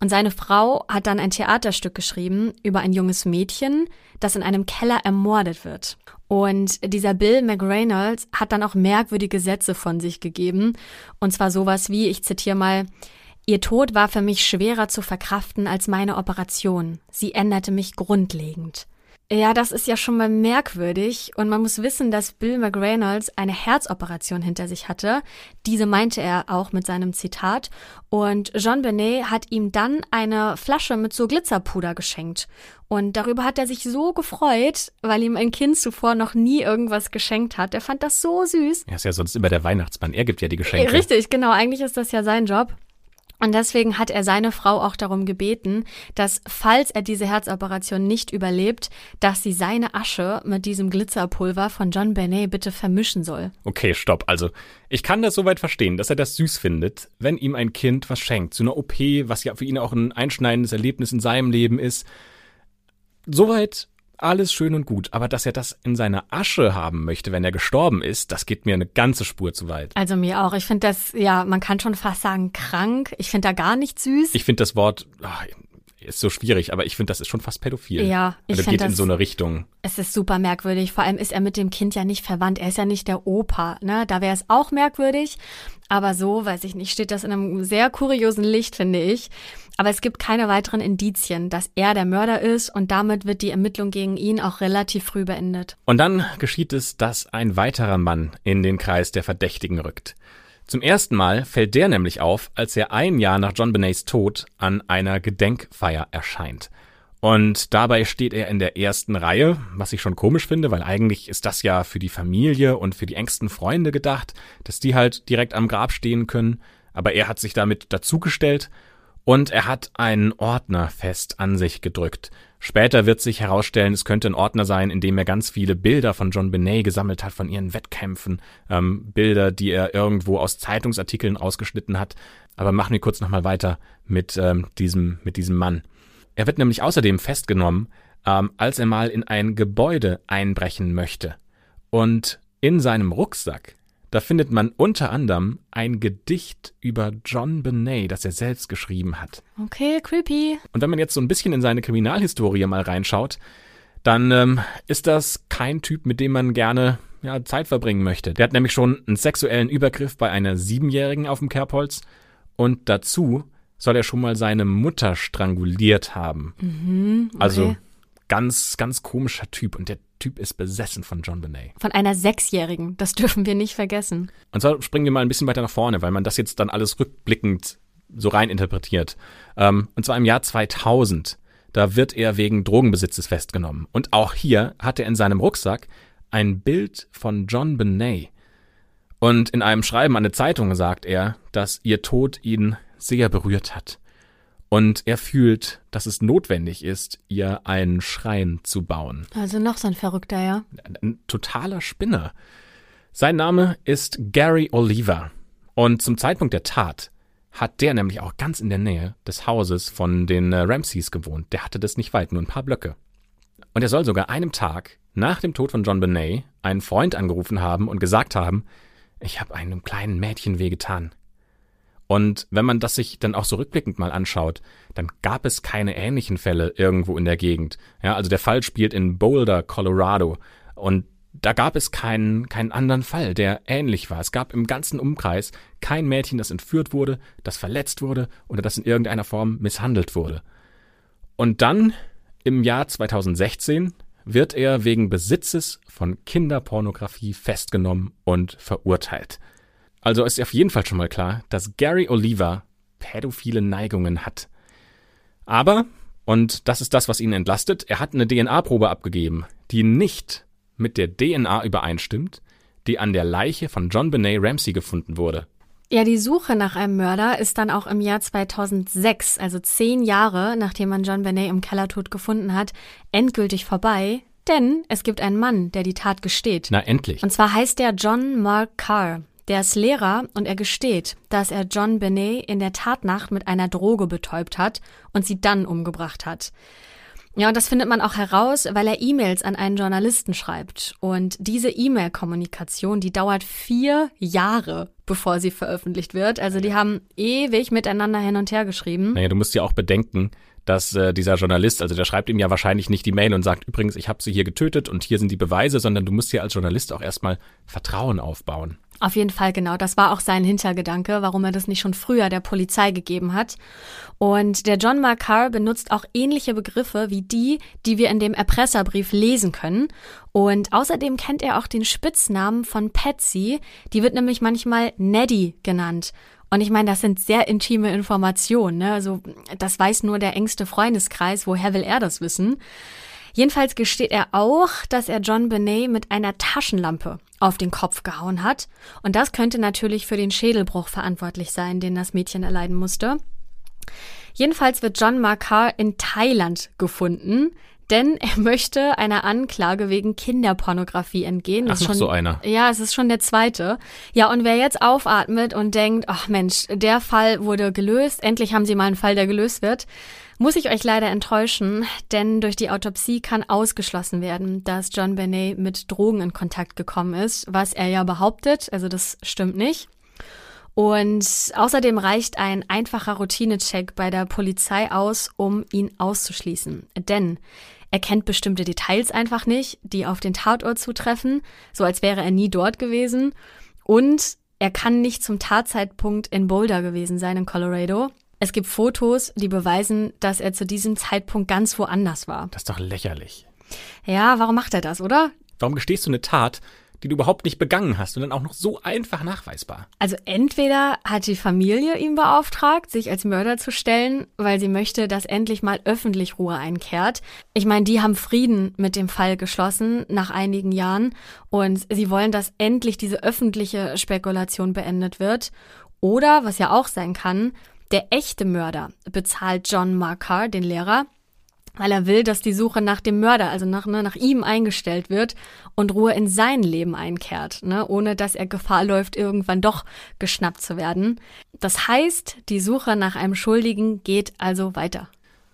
Und seine Frau hat dann ein Theaterstück geschrieben über ein junges Mädchen, das in einem Keller ermordet wird. Und dieser Bill McReynolds hat dann auch merkwürdige Sätze von sich gegeben. Und zwar sowas wie, ich zitiere mal, Ihr Tod war für mich schwerer zu verkraften als meine Operation. Sie änderte mich grundlegend. Ja, das ist ja schon mal merkwürdig und man muss wissen, dass Bill McReynolds eine Herzoperation hinter sich hatte. Diese meinte er auch mit seinem Zitat und Jean Benet hat ihm dann eine Flasche mit so Glitzerpuder geschenkt. Und darüber hat er sich so gefreut, weil ihm ein Kind zuvor noch nie irgendwas geschenkt hat. Er fand das so süß. Er ist ja sonst immer der Weihnachtsmann. Er gibt ja die Geschenke. Richtig, genau. Eigentlich ist das ja sein Job. Und deswegen hat er seine Frau auch darum gebeten, dass falls er diese Herzoperation nicht überlebt, dass sie seine Asche mit diesem Glitzerpulver von John Benet bitte vermischen soll. Okay, stopp. Also, ich kann das soweit verstehen, dass er das süß findet, wenn ihm ein Kind was schenkt. Zu einer OP, was ja für ihn auch ein einschneidendes Erlebnis in seinem Leben ist. Soweit alles schön und gut, aber dass er das in seiner Asche haben möchte, wenn er gestorben ist, das geht mir eine ganze Spur zu weit. Also mir auch. Ich finde das, ja, man kann schon fast sagen krank. Ich finde da gar nicht süß. Ich finde das Wort ach, ist so schwierig, aber ich finde, das ist schon fast pädophil. Ja, ich also geht in das- so eine Richtung. Es ist super merkwürdig. Vor allem ist er mit dem Kind ja nicht verwandt. Er ist ja nicht der Opa. Ne? Da wäre es auch merkwürdig. Aber so, weiß ich nicht, steht das in einem sehr kuriosen Licht, finde ich. Aber es gibt keine weiteren Indizien, dass er der Mörder ist und damit wird die Ermittlung gegen ihn auch relativ früh beendet. Und dann geschieht es, dass ein weiterer Mann in den Kreis der Verdächtigen rückt. Zum ersten Mal fällt der nämlich auf, als er ein Jahr nach John Benays Tod an einer Gedenkfeier erscheint. Und dabei steht er in der ersten Reihe, was ich schon komisch finde, weil eigentlich ist das ja für die Familie und für die engsten Freunde gedacht, dass die halt direkt am Grab stehen können. Aber er hat sich damit dazugestellt und er hat einen Ordner fest an sich gedrückt. Später wird sich herausstellen, es könnte ein Ordner sein, in dem er ganz viele Bilder von John Benet gesammelt hat, von ihren Wettkämpfen, ähm, Bilder, die er irgendwo aus Zeitungsartikeln ausgeschnitten hat. Aber machen wir kurz nochmal weiter mit ähm, diesem, mit diesem Mann. Er wird nämlich außerdem festgenommen, ähm, als er mal in ein Gebäude einbrechen möchte. Und in seinem Rucksack, da findet man unter anderem ein Gedicht über John Benet, das er selbst geschrieben hat. Okay, creepy. Und wenn man jetzt so ein bisschen in seine Kriminalhistorie mal reinschaut, dann ähm, ist das kein Typ, mit dem man gerne ja, Zeit verbringen möchte. Der hat nämlich schon einen sexuellen Übergriff bei einer Siebenjährigen auf dem Kerbholz und dazu soll er schon mal seine Mutter stranguliert haben. Mhm, okay. Also ganz, ganz komischer Typ und der Typ ist besessen von John Benet. Von einer Sechsjährigen. Das dürfen wir nicht vergessen. Und zwar springen wir mal ein bisschen weiter nach vorne, weil man das jetzt dann alles rückblickend so rein interpretiert. Ähm, und zwar im Jahr 2000. Da wird er wegen Drogenbesitzes festgenommen. Und auch hier hat er in seinem Rucksack ein Bild von John Benet. Und in einem Schreiben an eine Zeitung sagt er, dass ihr Tod ihn sehr berührt hat. Und er fühlt, dass es notwendig ist, ihr einen Schrein zu bauen Also noch so ein Verrückter, ja. ein totaler Spinner. Sein Name ist Gary Oliver. Und zum Zeitpunkt der Tat hat der nämlich auch ganz in der Nähe des Hauses von den äh, Ramseys gewohnt. Der hatte das nicht weit, nur ein paar Blöcke. Und er soll sogar einem Tag nach dem Tod von John Benet einen Freund angerufen haben und gesagt haben, ich habe einem kleinen Mädchen wehgetan. Und wenn man das sich dann auch so rückblickend mal anschaut, dann gab es keine ähnlichen Fälle irgendwo in der Gegend. Ja, also der Fall spielt in Boulder, Colorado. Und da gab es keinen, keinen anderen Fall, der ähnlich war. Es gab im ganzen Umkreis kein Mädchen, das entführt wurde, das verletzt wurde oder das in irgendeiner Form misshandelt wurde. Und dann, im Jahr 2016, wird er wegen Besitzes von Kinderpornografie festgenommen und verurteilt. Also ist auf jeden Fall schon mal klar, dass Gary Oliver pädophile Neigungen hat. Aber, und das ist das, was ihn entlastet, er hat eine DNA-Probe abgegeben, die nicht mit der DNA übereinstimmt, die an der Leiche von John Benet Ramsey gefunden wurde. Ja, die Suche nach einem Mörder ist dann auch im Jahr 2006, also zehn Jahre nachdem man John Benet im Keller tot gefunden hat, endgültig vorbei, denn es gibt einen Mann, der die Tat gesteht. Na endlich. Und zwar heißt er John Mark Carr. Der ist Lehrer und er gesteht, dass er John Benet in der Tatnacht mit einer Droge betäubt hat und sie dann umgebracht hat. Ja, und das findet man auch heraus, weil er E-Mails an einen Journalisten schreibt. Und diese E-Mail-Kommunikation, die dauert vier Jahre, bevor sie veröffentlicht wird. Also die haben ewig miteinander hin und her geschrieben. Naja, du musst ja auch bedenken, dass äh, dieser Journalist, also der schreibt ihm ja wahrscheinlich nicht die Mail und sagt, übrigens, ich habe sie hier getötet und hier sind die Beweise, sondern du musst ja als Journalist auch erstmal Vertrauen aufbauen. Auf jeden Fall, genau. Das war auch sein Hintergedanke, warum er das nicht schon früher der Polizei gegeben hat. Und der John Mark Carr benutzt auch ähnliche Begriffe wie die, die wir in dem Erpresserbrief lesen können. Und außerdem kennt er auch den Spitznamen von Patsy. Die wird nämlich manchmal Neddy genannt. Und ich meine, das sind sehr intime Informationen. Ne? Also das weiß nur der engste Freundeskreis. Woher will er das wissen? Jedenfalls gesteht er auch, dass er John Benet mit einer Taschenlampe auf den Kopf gehauen hat. Und das könnte natürlich für den Schädelbruch verantwortlich sein, den das Mädchen erleiden musste. Jedenfalls wird John Makar in Thailand gefunden, denn er möchte einer Anklage wegen Kinderpornografie entgehen. Ach, Das ist noch schon, so einer. Ja, es ist schon der zweite. Ja, und wer jetzt aufatmet und denkt, ach Mensch, der Fall wurde gelöst, endlich haben sie mal einen Fall, der gelöst wird, muss ich euch leider enttäuschen, denn durch die Autopsie kann ausgeschlossen werden, dass John Benet mit Drogen in Kontakt gekommen ist, was er ja behauptet, also das stimmt nicht. Und außerdem reicht ein einfacher Routinecheck bei der Polizei aus, um ihn auszuschließen. Denn er kennt bestimmte Details einfach nicht, die auf den Tatort zutreffen, so als wäre er nie dort gewesen. Und er kann nicht zum Tatzeitpunkt in Boulder gewesen sein, in Colorado. Es gibt Fotos, die beweisen, dass er zu diesem Zeitpunkt ganz woanders war. Das ist doch lächerlich. Ja, warum macht er das, oder? Warum gestehst du eine Tat, die du überhaupt nicht begangen hast und dann auch noch so einfach nachweisbar. Also entweder hat die Familie ihn beauftragt, sich als Mörder zu stellen, weil sie möchte, dass endlich mal öffentlich Ruhe einkehrt. Ich meine, die haben Frieden mit dem Fall geschlossen nach einigen Jahren und sie wollen, dass endlich diese öffentliche Spekulation beendet wird. Oder, was ja auch sein kann, der echte Mörder bezahlt John Markar, den Lehrer, weil er will, dass die Suche nach dem Mörder, also nach, ne, nach ihm eingestellt wird und Ruhe in sein Leben einkehrt, ne, ohne dass er Gefahr läuft, irgendwann doch geschnappt zu werden. Das heißt, die Suche nach einem Schuldigen geht also weiter.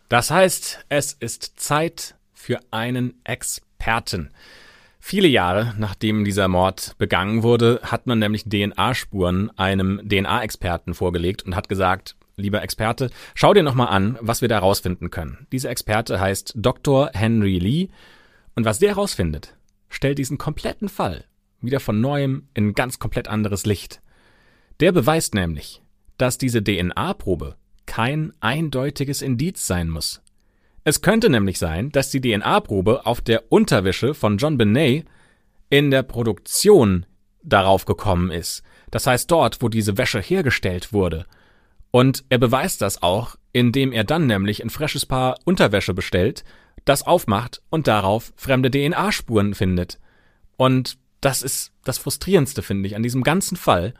Das heißt, es ist Zeit für einen Experten. Viele Jahre nachdem dieser Mord begangen wurde, hat man nämlich DNA-Spuren einem DNA-Experten vorgelegt und hat gesagt, lieber Experte, schau dir nochmal an, was wir da rausfinden können. Dieser Experte heißt Dr. Henry Lee und was der herausfindet, stellt diesen kompletten Fall wieder von neuem in ein ganz komplett anderes Licht. Der beweist nämlich, dass diese DNA-Probe kein eindeutiges Indiz sein muss. Es könnte nämlich sein, dass die DNA-Probe auf der Unterwäsche von John Benet in der Produktion darauf gekommen ist. Das heißt dort, wo diese Wäsche hergestellt wurde – und er beweist das auch, indem er dann nämlich ein frisches Paar Unterwäsche bestellt, das aufmacht und darauf fremde DNA-Spuren findet. Und das ist das Frustrierendste, finde ich, an diesem ganzen Fall,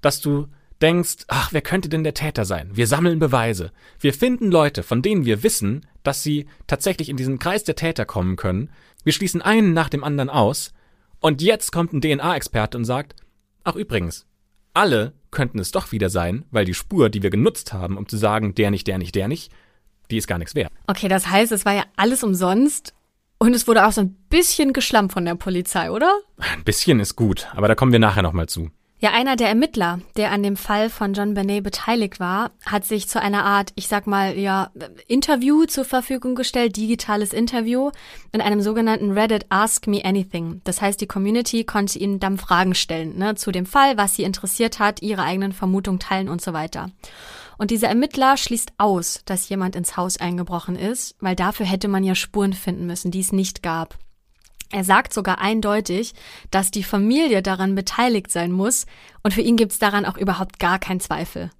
dass du denkst, ach, wer könnte denn der Täter sein? Wir sammeln Beweise. Wir finden Leute, von denen wir wissen, dass sie tatsächlich in diesen Kreis der Täter kommen können. Wir schließen einen nach dem anderen aus. Und jetzt kommt ein DNA-Experte und sagt, ach übrigens, alle könnten es doch wieder sein, weil die Spur, die wir genutzt haben, um zu sagen, der nicht, der nicht, der nicht, die ist gar nichts wert. Okay, das heißt, es war ja alles umsonst und es wurde auch so ein bisschen geschlampt von der Polizei, oder? Ein bisschen ist gut, aber da kommen wir nachher nochmal zu. Ja, einer der Ermittler, der an dem Fall von John Benet beteiligt war, hat sich zu einer Art, ich sag mal, ja, Interview zur Verfügung gestellt, digitales Interview, in einem sogenannten Reddit Ask Me Anything. Das heißt, die Community konnte ihnen dann Fragen stellen, ne, zu dem Fall, was sie interessiert hat, ihre eigenen Vermutungen teilen und so weiter. Und dieser Ermittler schließt aus, dass jemand ins Haus eingebrochen ist, weil dafür hätte man ja Spuren finden müssen, die es nicht gab. Er sagt sogar eindeutig, dass die Familie daran beteiligt sein muss und für ihn gibt es daran auch überhaupt gar keinen Zweifel.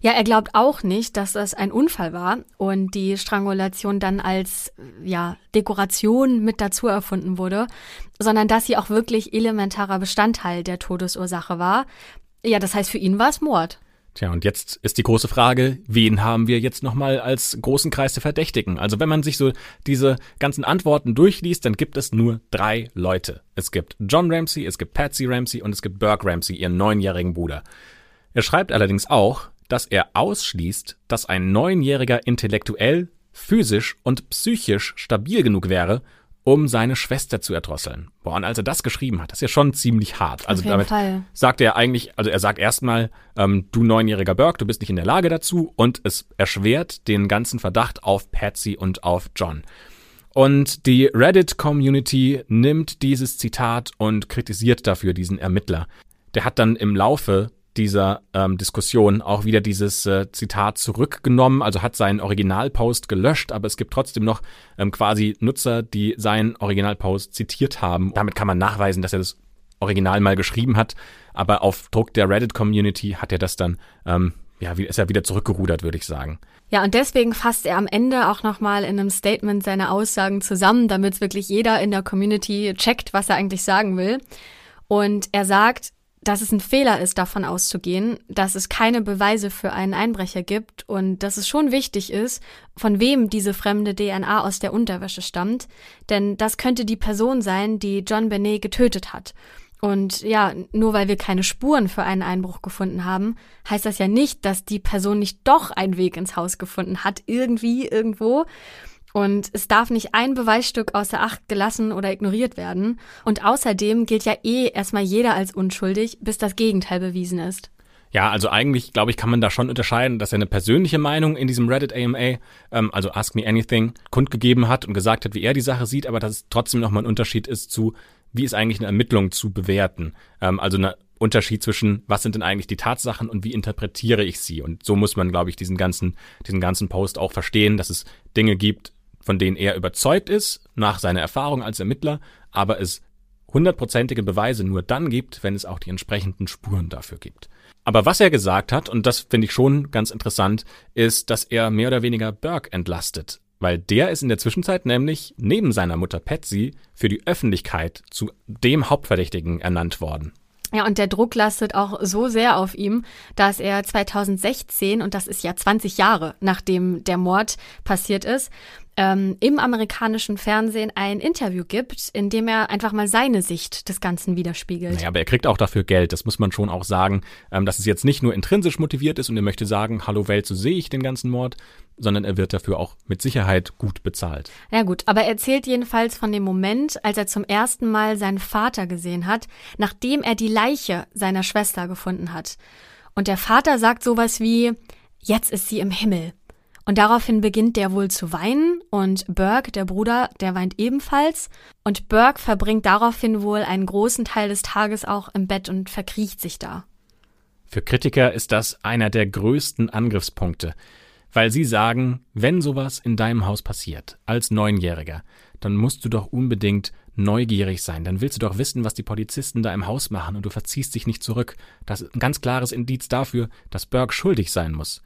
Ja, er glaubt auch nicht, dass das ein Unfall war und die Strangulation dann als ja, Dekoration mit dazu erfunden wurde, sondern dass sie auch wirklich elementarer Bestandteil der Todesursache war. Ja, das heißt, für ihn war es Mord. Tja, und jetzt ist die große Frage, wen haben wir jetzt nochmal als großen Kreis der Verdächtigen? Also wenn man sich so diese ganzen Antworten durchliest, dann gibt es nur drei Leute. Es gibt John Ramsey, es gibt Patsy Ramsey und es gibt Burke Ramsey, ihren neunjährigen Bruder. Er schreibt allerdings auch, dass er ausschließt, dass ein Neunjähriger intellektuell, physisch und psychisch stabil genug wäre, um seine Schwester zu erdrosseln. Boah, und als er das geschrieben hat, das ist ja schon ziemlich hart. Also damit Fall. sagt er eigentlich, also er sagt erstmal, ähm, du neunjähriger Burke, du bist nicht in der Lage dazu und es erschwert den ganzen Verdacht auf Patsy und auf John. Und die Reddit-Community nimmt dieses Zitat und kritisiert dafür diesen Ermittler. Der hat dann im Laufe dieser ähm, Diskussion auch wieder dieses äh, Zitat zurückgenommen, also hat seinen Originalpost gelöscht, aber es gibt trotzdem noch ähm, quasi Nutzer, die seinen Originalpost zitiert haben. Damit kann man nachweisen, dass er das Original mal geschrieben hat, aber auf Druck der Reddit-Community hat er das dann, ähm, ja, ist er wieder zurückgerudert, würde ich sagen. Ja, und deswegen fasst er am Ende auch nochmal in einem Statement seine Aussagen zusammen, damit wirklich jeder in der Community checkt, was er eigentlich sagen will. Und er sagt, dass es ein Fehler ist, davon auszugehen, dass es keine Beweise für einen Einbrecher gibt und dass es schon wichtig ist, von wem diese fremde DNA aus der Unterwäsche stammt, denn das könnte die Person sein, die John Benet getötet hat. Und ja, nur weil wir keine Spuren für einen Einbruch gefunden haben, heißt das ja nicht, dass die Person nicht doch einen Weg ins Haus gefunden hat, irgendwie, irgendwo. Und es darf nicht ein Beweisstück außer Acht gelassen oder ignoriert werden. Und außerdem gilt ja eh erstmal jeder als unschuldig, bis das Gegenteil bewiesen ist. Ja, also eigentlich, glaube ich, kann man da schon unterscheiden, dass er eine persönliche Meinung in diesem Reddit AMA, ähm, also Ask Me Anything, kundgegeben hat und gesagt hat, wie er die Sache sieht, aber dass es trotzdem nochmal ein Unterschied ist zu, wie ist eigentlich eine Ermittlung zu bewerten. Ähm, also ein Unterschied zwischen, was sind denn eigentlich die Tatsachen und wie interpretiere ich sie. Und so muss man, glaube ich, diesen ganzen, diesen ganzen Post auch verstehen, dass es Dinge gibt, von denen er überzeugt ist, nach seiner Erfahrung als Ermittler, aber es hundertprozentige Beweise nur dann gibt, wenn es auch die entsprechenden Spuren dafür gibt. Aber was er gesagt hat, und das finde ich schon ganz interessant, ist, dass er mehr oder weniger Burke entlastet. Weil der ist in der Zwischenzeit nämlich neben seiner Mutter Patsy für die Öffentlichkeit zu dem Hauptverdächtigen ernannt worden. Ja, und der Druck lastet auch so sehr auf ihm, dass er 2016, und das ist ja 20 Jahre nachdem der Mord passiert ist, ähm, im amerikanischen Fernsehen ein Interview gibt, in dem er einfach mal seine Sicht des Ganzen widerspiegelt. Naja, aber er kriegt auch dafür Geld, das muss man schon auch sagen, ähm, dass es jetzt nicht nur intrinsisch motiviert ist und er möchte sagen, hallo Welt, so sehe ich den ganzen Mord, sondern er wird dafür auch mit Sicherheit gut bezahlt. Ja gut, aber er erzählt jedenfalls von dem Moment, als er zum ersten Mal seinen Vater gesehen hat, nachdem er die Leiche seiner Schwester gefunden hat. Und der Vater sagt sowas wie, jetzt ist sie im Himmel. Und daraufhin beginnt der wohl zu weinen und Burke, der Bruder, der weint ebenfalls. Und Burke verbringt daraufhin wohl einen großen Teil des Tages auch im Bett und verkriecht sich da. Für Kritiker ist das einer der größten Angriffspunkte, weil sie sagen, wenn sowas in deinem Haus passiert, als Neunjähriger, dann musst du doch unbedingt neugierig sein. Dann willst du doch wissen, was die Polizisten da im Haus machen und du verziehst dich nicht zurück. Das ist ein ganz klares Indiz dafür, dass Burke schuldig sein muss.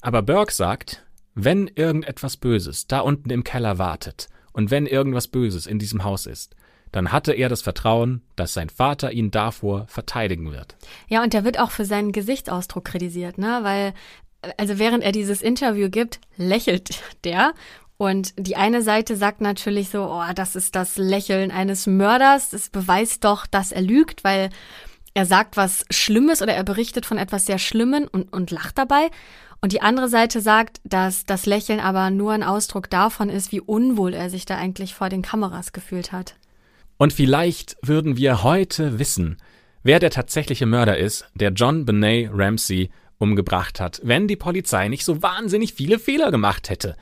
Aber Burke sagt, wenn irgendetwas Böses da unten im Keller wartet und wenn irgendwas Böses in diesem Haus ist, dann hatte er das Vertrauen, dass sein Vater ihn davor verteidigen wird. Ja, und er wird auch für seinen Gesichtsausdruck kritisiert, ne? Weil, also während er dieses Interview gibt, lächelt <laughs> der. Und die eine Seite sagt natürlich so, oh, das ist das Lächeln eines Mörders. Das beweist doch, dass er lügt, weil er sagt was Schlimmes oder er berichtet von etwas sehr Schlimmen und, und lacht dabei. Und die andere Seite sagt, dass das Lächeln aber nur ein Ausdruck davon ist, wie unwohl er sich da eigentlich vor den Kameras gefühlt hat. Und vielleicht würden wir heute wissen, wer der tatsächliche Mörder ist, der John Benet Ramsey umgebracht hat, wenn die Polizei nicht so wahnsinnig viele Fehler gemacht hätte.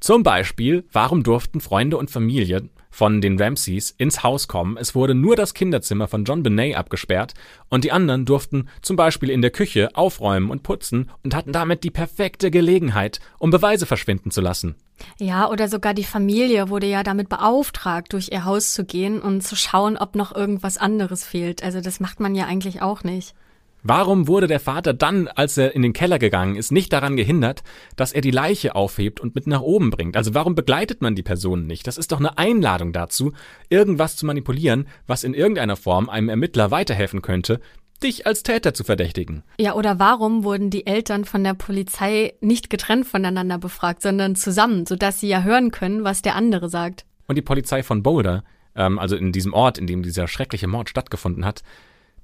Zum Beispiel, warum durften Freunde und Familie von den Ramseys ins Haus kommen. Es wurde nur das Kinderzimmer von John Benet abgesperrt und die anderen durften zum Beispiel in der Küche aufräumen und putzen und hatten damit die perfekte Gelegenheit, um Beweise verschwinden zu lassen. Ja, oder sogar die Familie wurde ja damit beauftragt, durch ihr Haus zu gehen und zu schauen, ob noch irgendwas anderes fehlt. Also das macht man ja eigentlich auch nicht. Warum wurde der Vater dann, als er in den Keller gegangen ist, nicht daran gehindert, dass er die Leiche aufhebt und mit nach oben bringt? Also warum begleitet man die Person nicht? Das ist doch eine Einladung dazu, irgendwas zu manipulieren, was in irgendeiner Form einem Ermittler weiterhelfen könnte, dich als Täter zu verdächtigen. Ja, oder warum wurden die Eltern von der Polizei nicht getrennt voneinander befragt, sondern zusammen, sodass sie ja hören können, was der andere sagt? Und die Polizei von Boulder, ähm, also in diesem Ort, in dem dieser schreckliche Mord stattgefunden hat,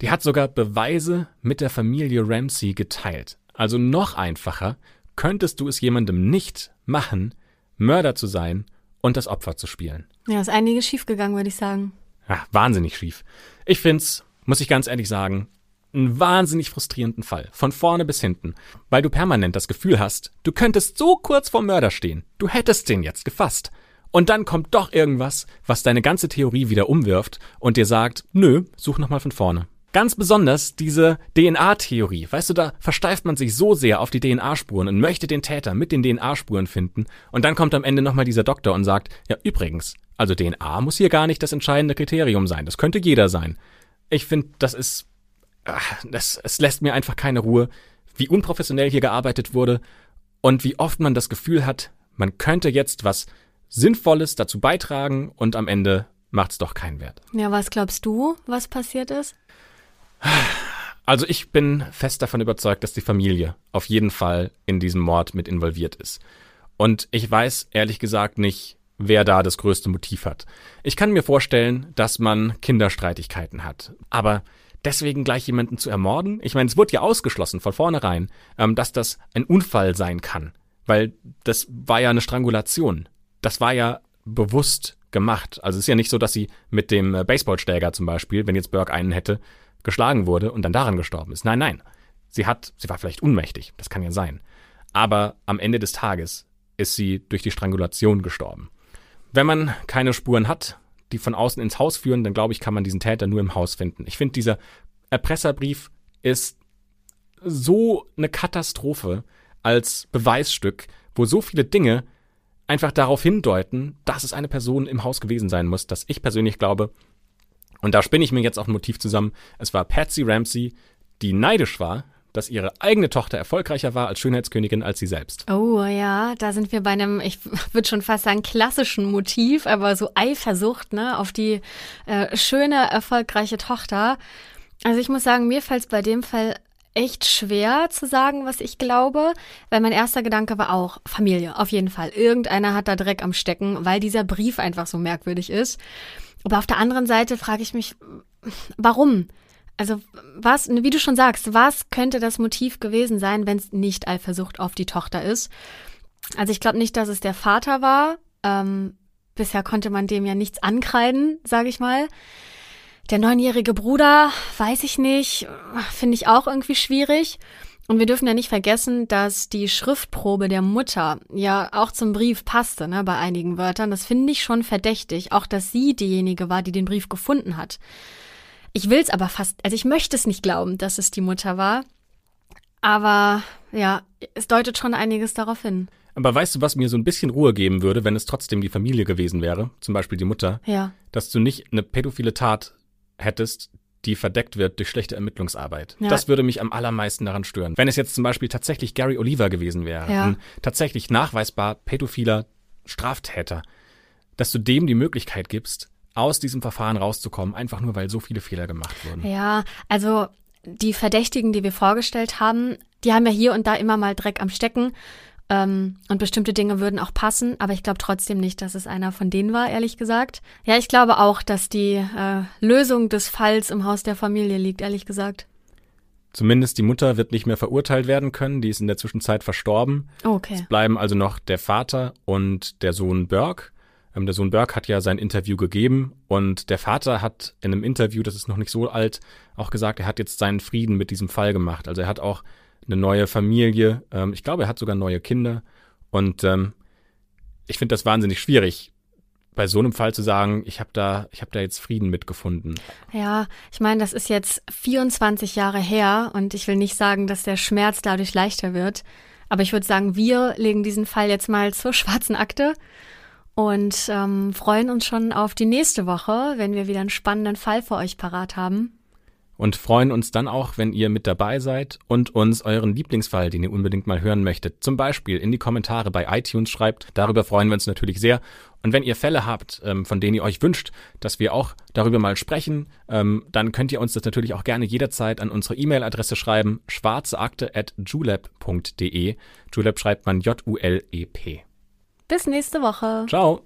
die hat sogar Beweise mit der Familie Ramsey geteilt. Also noch einfacher könntest du es jemandem nicht machen, Mörder zu sein und das Opfer zu spielen. Ja, ist einiges schiefgegangen, würde ich sagen. Ja, wahnsinnig schief. Ich find's, muss ich ganz ehrlich sagen, einen wahnsinnig frustrierenden Fall. Von vorne bis hinten. Weil du permanent das Gefühl hast, du könntest so kurz vor Mörder stehen. Du hättest den jetzt gefasst. Und dann kommt doch irgendwas, was deine ganze Theorie wieder umwirft und dir sagt, nö, such nochmal von vorne. Ganz besonders diese DNA-Theorie. Weißt du, da versteift man sich so sehr auf die DNA-Spuren und möchte den Täter mit den DNA-Spuren finden. Und dann kommt am Ende nochmal dieser Doktor und sagt, ja, übrigens, also DNA muss hier gar nicht das entscheidende Kriterium sein. Das könnte jeder sein. Ich finde, das ist, ach, das, es lässt mir einfach keine Ruhe, wie unprofessionell hier gearbeitet wurde und wie oft man das Gefühl hat, man könnte jetzt was Sinnvolles dazu beitragen und am Ende macht's doch keinen Wert. Ja, was glaubst du, was passiert ist? Also ich bin fest davon überzeugt, dass die Familie auf jeden Fall in diesem Mord mit involviert ist. Und ich weiß ehrlich gesagt nicht, wer da das größte Motiv hat. Ich kann mir vorstellen, dass man Kinderstreitigkeiten hat. Aber deswegen gleich jemanden zu ermorden? Ich meine, es wurde ja ausgeschlossen von vornherein, ähm, dass das ein Unfall sein kann. Weil das war ja eine Strangulation. Das war ja bewusst gemacht. Also es ist ja nicht so, dass sie mit dem äh, Baseballschläger zum Beispiel, wenn jetzt Burke einen hätte, geschlagen wurde und dann daran gestorben ist. Nein, nein. Sie hat, sie war vielleicht unmächtig, das kann ja sein. Aber am Ende des Tages ist sie durch die Strangulation gestorben. Wenn man keine Spuren hat, die von außen ins Haus führen, dann glaube ich, kann man diesen Täter nur im Haus finden. Ich finde, dieser Erpresserbrief ist so eine Katastrophe als Beweisstück, wo so viele Dinge einfach darauf hindeuten, dass es eine Person im Haus gewesen sein muss, dass ich persönlich glaube, und da spinne ich mir jetzt auch ein Motiv zusammen, es war Patsy Ramsey, die neidisch war, dass ihre eigene Tochter erfolgreicher war als Schönheitskönigin als sie selbst. Oh ja, da sind wir bei einem, ich <laughs> würde schon fast sagen, klassischen Motiv, aber so Eifersucht, ne, auf die äh, schöne, erfolgreiche Tochter. Also ich muss sagen, mir fällt es bei dem Fall echt schwer zu sagen, was ich glaube, weil mein erster Gedanke war auch Familie, auf jeden Fall. Irgendeiner hat da Dreck am Stecken, weil dieser Brief einfach so merkwürdig ist. Aber auf der anderen Seite frage ich mich, warum? Also was, wie du schon sagst, was könnte das Motiv gewesen sein, wenn es nicht Eifersucht auf die Tochter ist? Also ich glaube nicht, dass es der Vater war. Ähm, bisher konnte man dem ja nichts ankreiden, sage ich mal. Der neunjährige Bruder, weiß ich nicht, finde ich auch irgendwie schwierig. Und wir dürfen ja nicht vergessen, dass die Schriftprobe der Mutter ja auch zum Brief passte, ne, bei einigen Wörtern. Das finde ich schon verdächtig. Auch, dass sie diejenige war, die den Brief gefunden hat. Ich will es aber fast, also ich möchte es nicht glauben, dass es die Mutter war. Aber ja, es deutet schon einiges darauf hin. Aber weißt du, was mir so ein bisschen Ruhe geben würde, wenn es trotzdem die Familie gewesen wäre, zum Beispiel die Mutter? Ja. Dass du nicht eine pädophile Tat hättest, die verdeckt wird durch schlechte Ermittlungsarbeit. Ja. Das würde mich am allermeisten daran stören. Wenn es jetzt zum Beispiel tatsächlich Gary Oliver gewesen wäre, Ja. ein tatsächlich nachweisbar pädophiler Straftäter, dass du dem die Möglichkeit gibst, aus diesem Verfahren rauszukommen, einfach nur weil so viele Fehler gemacht wurden. Ja, also die Verdächtigen, die wir vorgestellt haben, die haben ja hier und da immer mal Dreck am Stecken. Ähm, und bestimmte Dinge würden auch passen, aber ich glaube trotzdem nicht, dass es einer von denen war, ehrlich gesagt. Ja, ich glaube auch, dass die äh, Lösung des Falls im Haus der Familie liegt, ehrlich gesagt. Zumindest die Mutter wird nicht mehr verurteilt werden können, die ist in der Zwischenzeit verstorben. Okay. bleiben also noch der Vater und der Sohn Burke. Ähm, der Sohn Burke hat ja sein Interview gegeben und der Vater hat in einem Interview, das ist noch nicht so alt, auch gesagt, er hat jetzt seinen Frieden mit diesem Fall gemacht. Also er hat auch eine neue Familie. Ähm, ich glaube, er hat sogar neue Kinder. Und ähm, ich finde das wahnsinnig schwierig, bei so einem Fall zu sagen, ich habe da, ich habe da jetzt Frieden mitgefunden. Ja, ich meine, das ist jetzt 24 Jahre her und ich will nicht sagen, dass der Schmerz dadurch leichter wird. Aber ich würde sagen, wir legen diesen Fall jetzt mal zur schwarzen Akte und ähm, freuen uns schon auf die nächste Woche, wenn wir wieder einen spannenden Fall für euch parat haben. Und freuen uns dann auch, wenn ihr mit dabei seid und uns euren Lieblingsfall, den ihr unbedingt mal hören möchtet, zum Beispiel in die Kommentare bei iTunes schreibt. Darüber freuen wir uns natürlich sehr. Und wenn ihr Fälle habt, ähm, von denen ihr euch wünscht, dass wir auch darüber mal sprechen, ähm, dann könnt ihr uns das natürlich auch gerne jederzeit an unsere E-Mail-Adresse schreiben, schwarzeakte.julep.de. Julep schreibt man J-U-L-E-P. Bis nächste Woche. Ciao!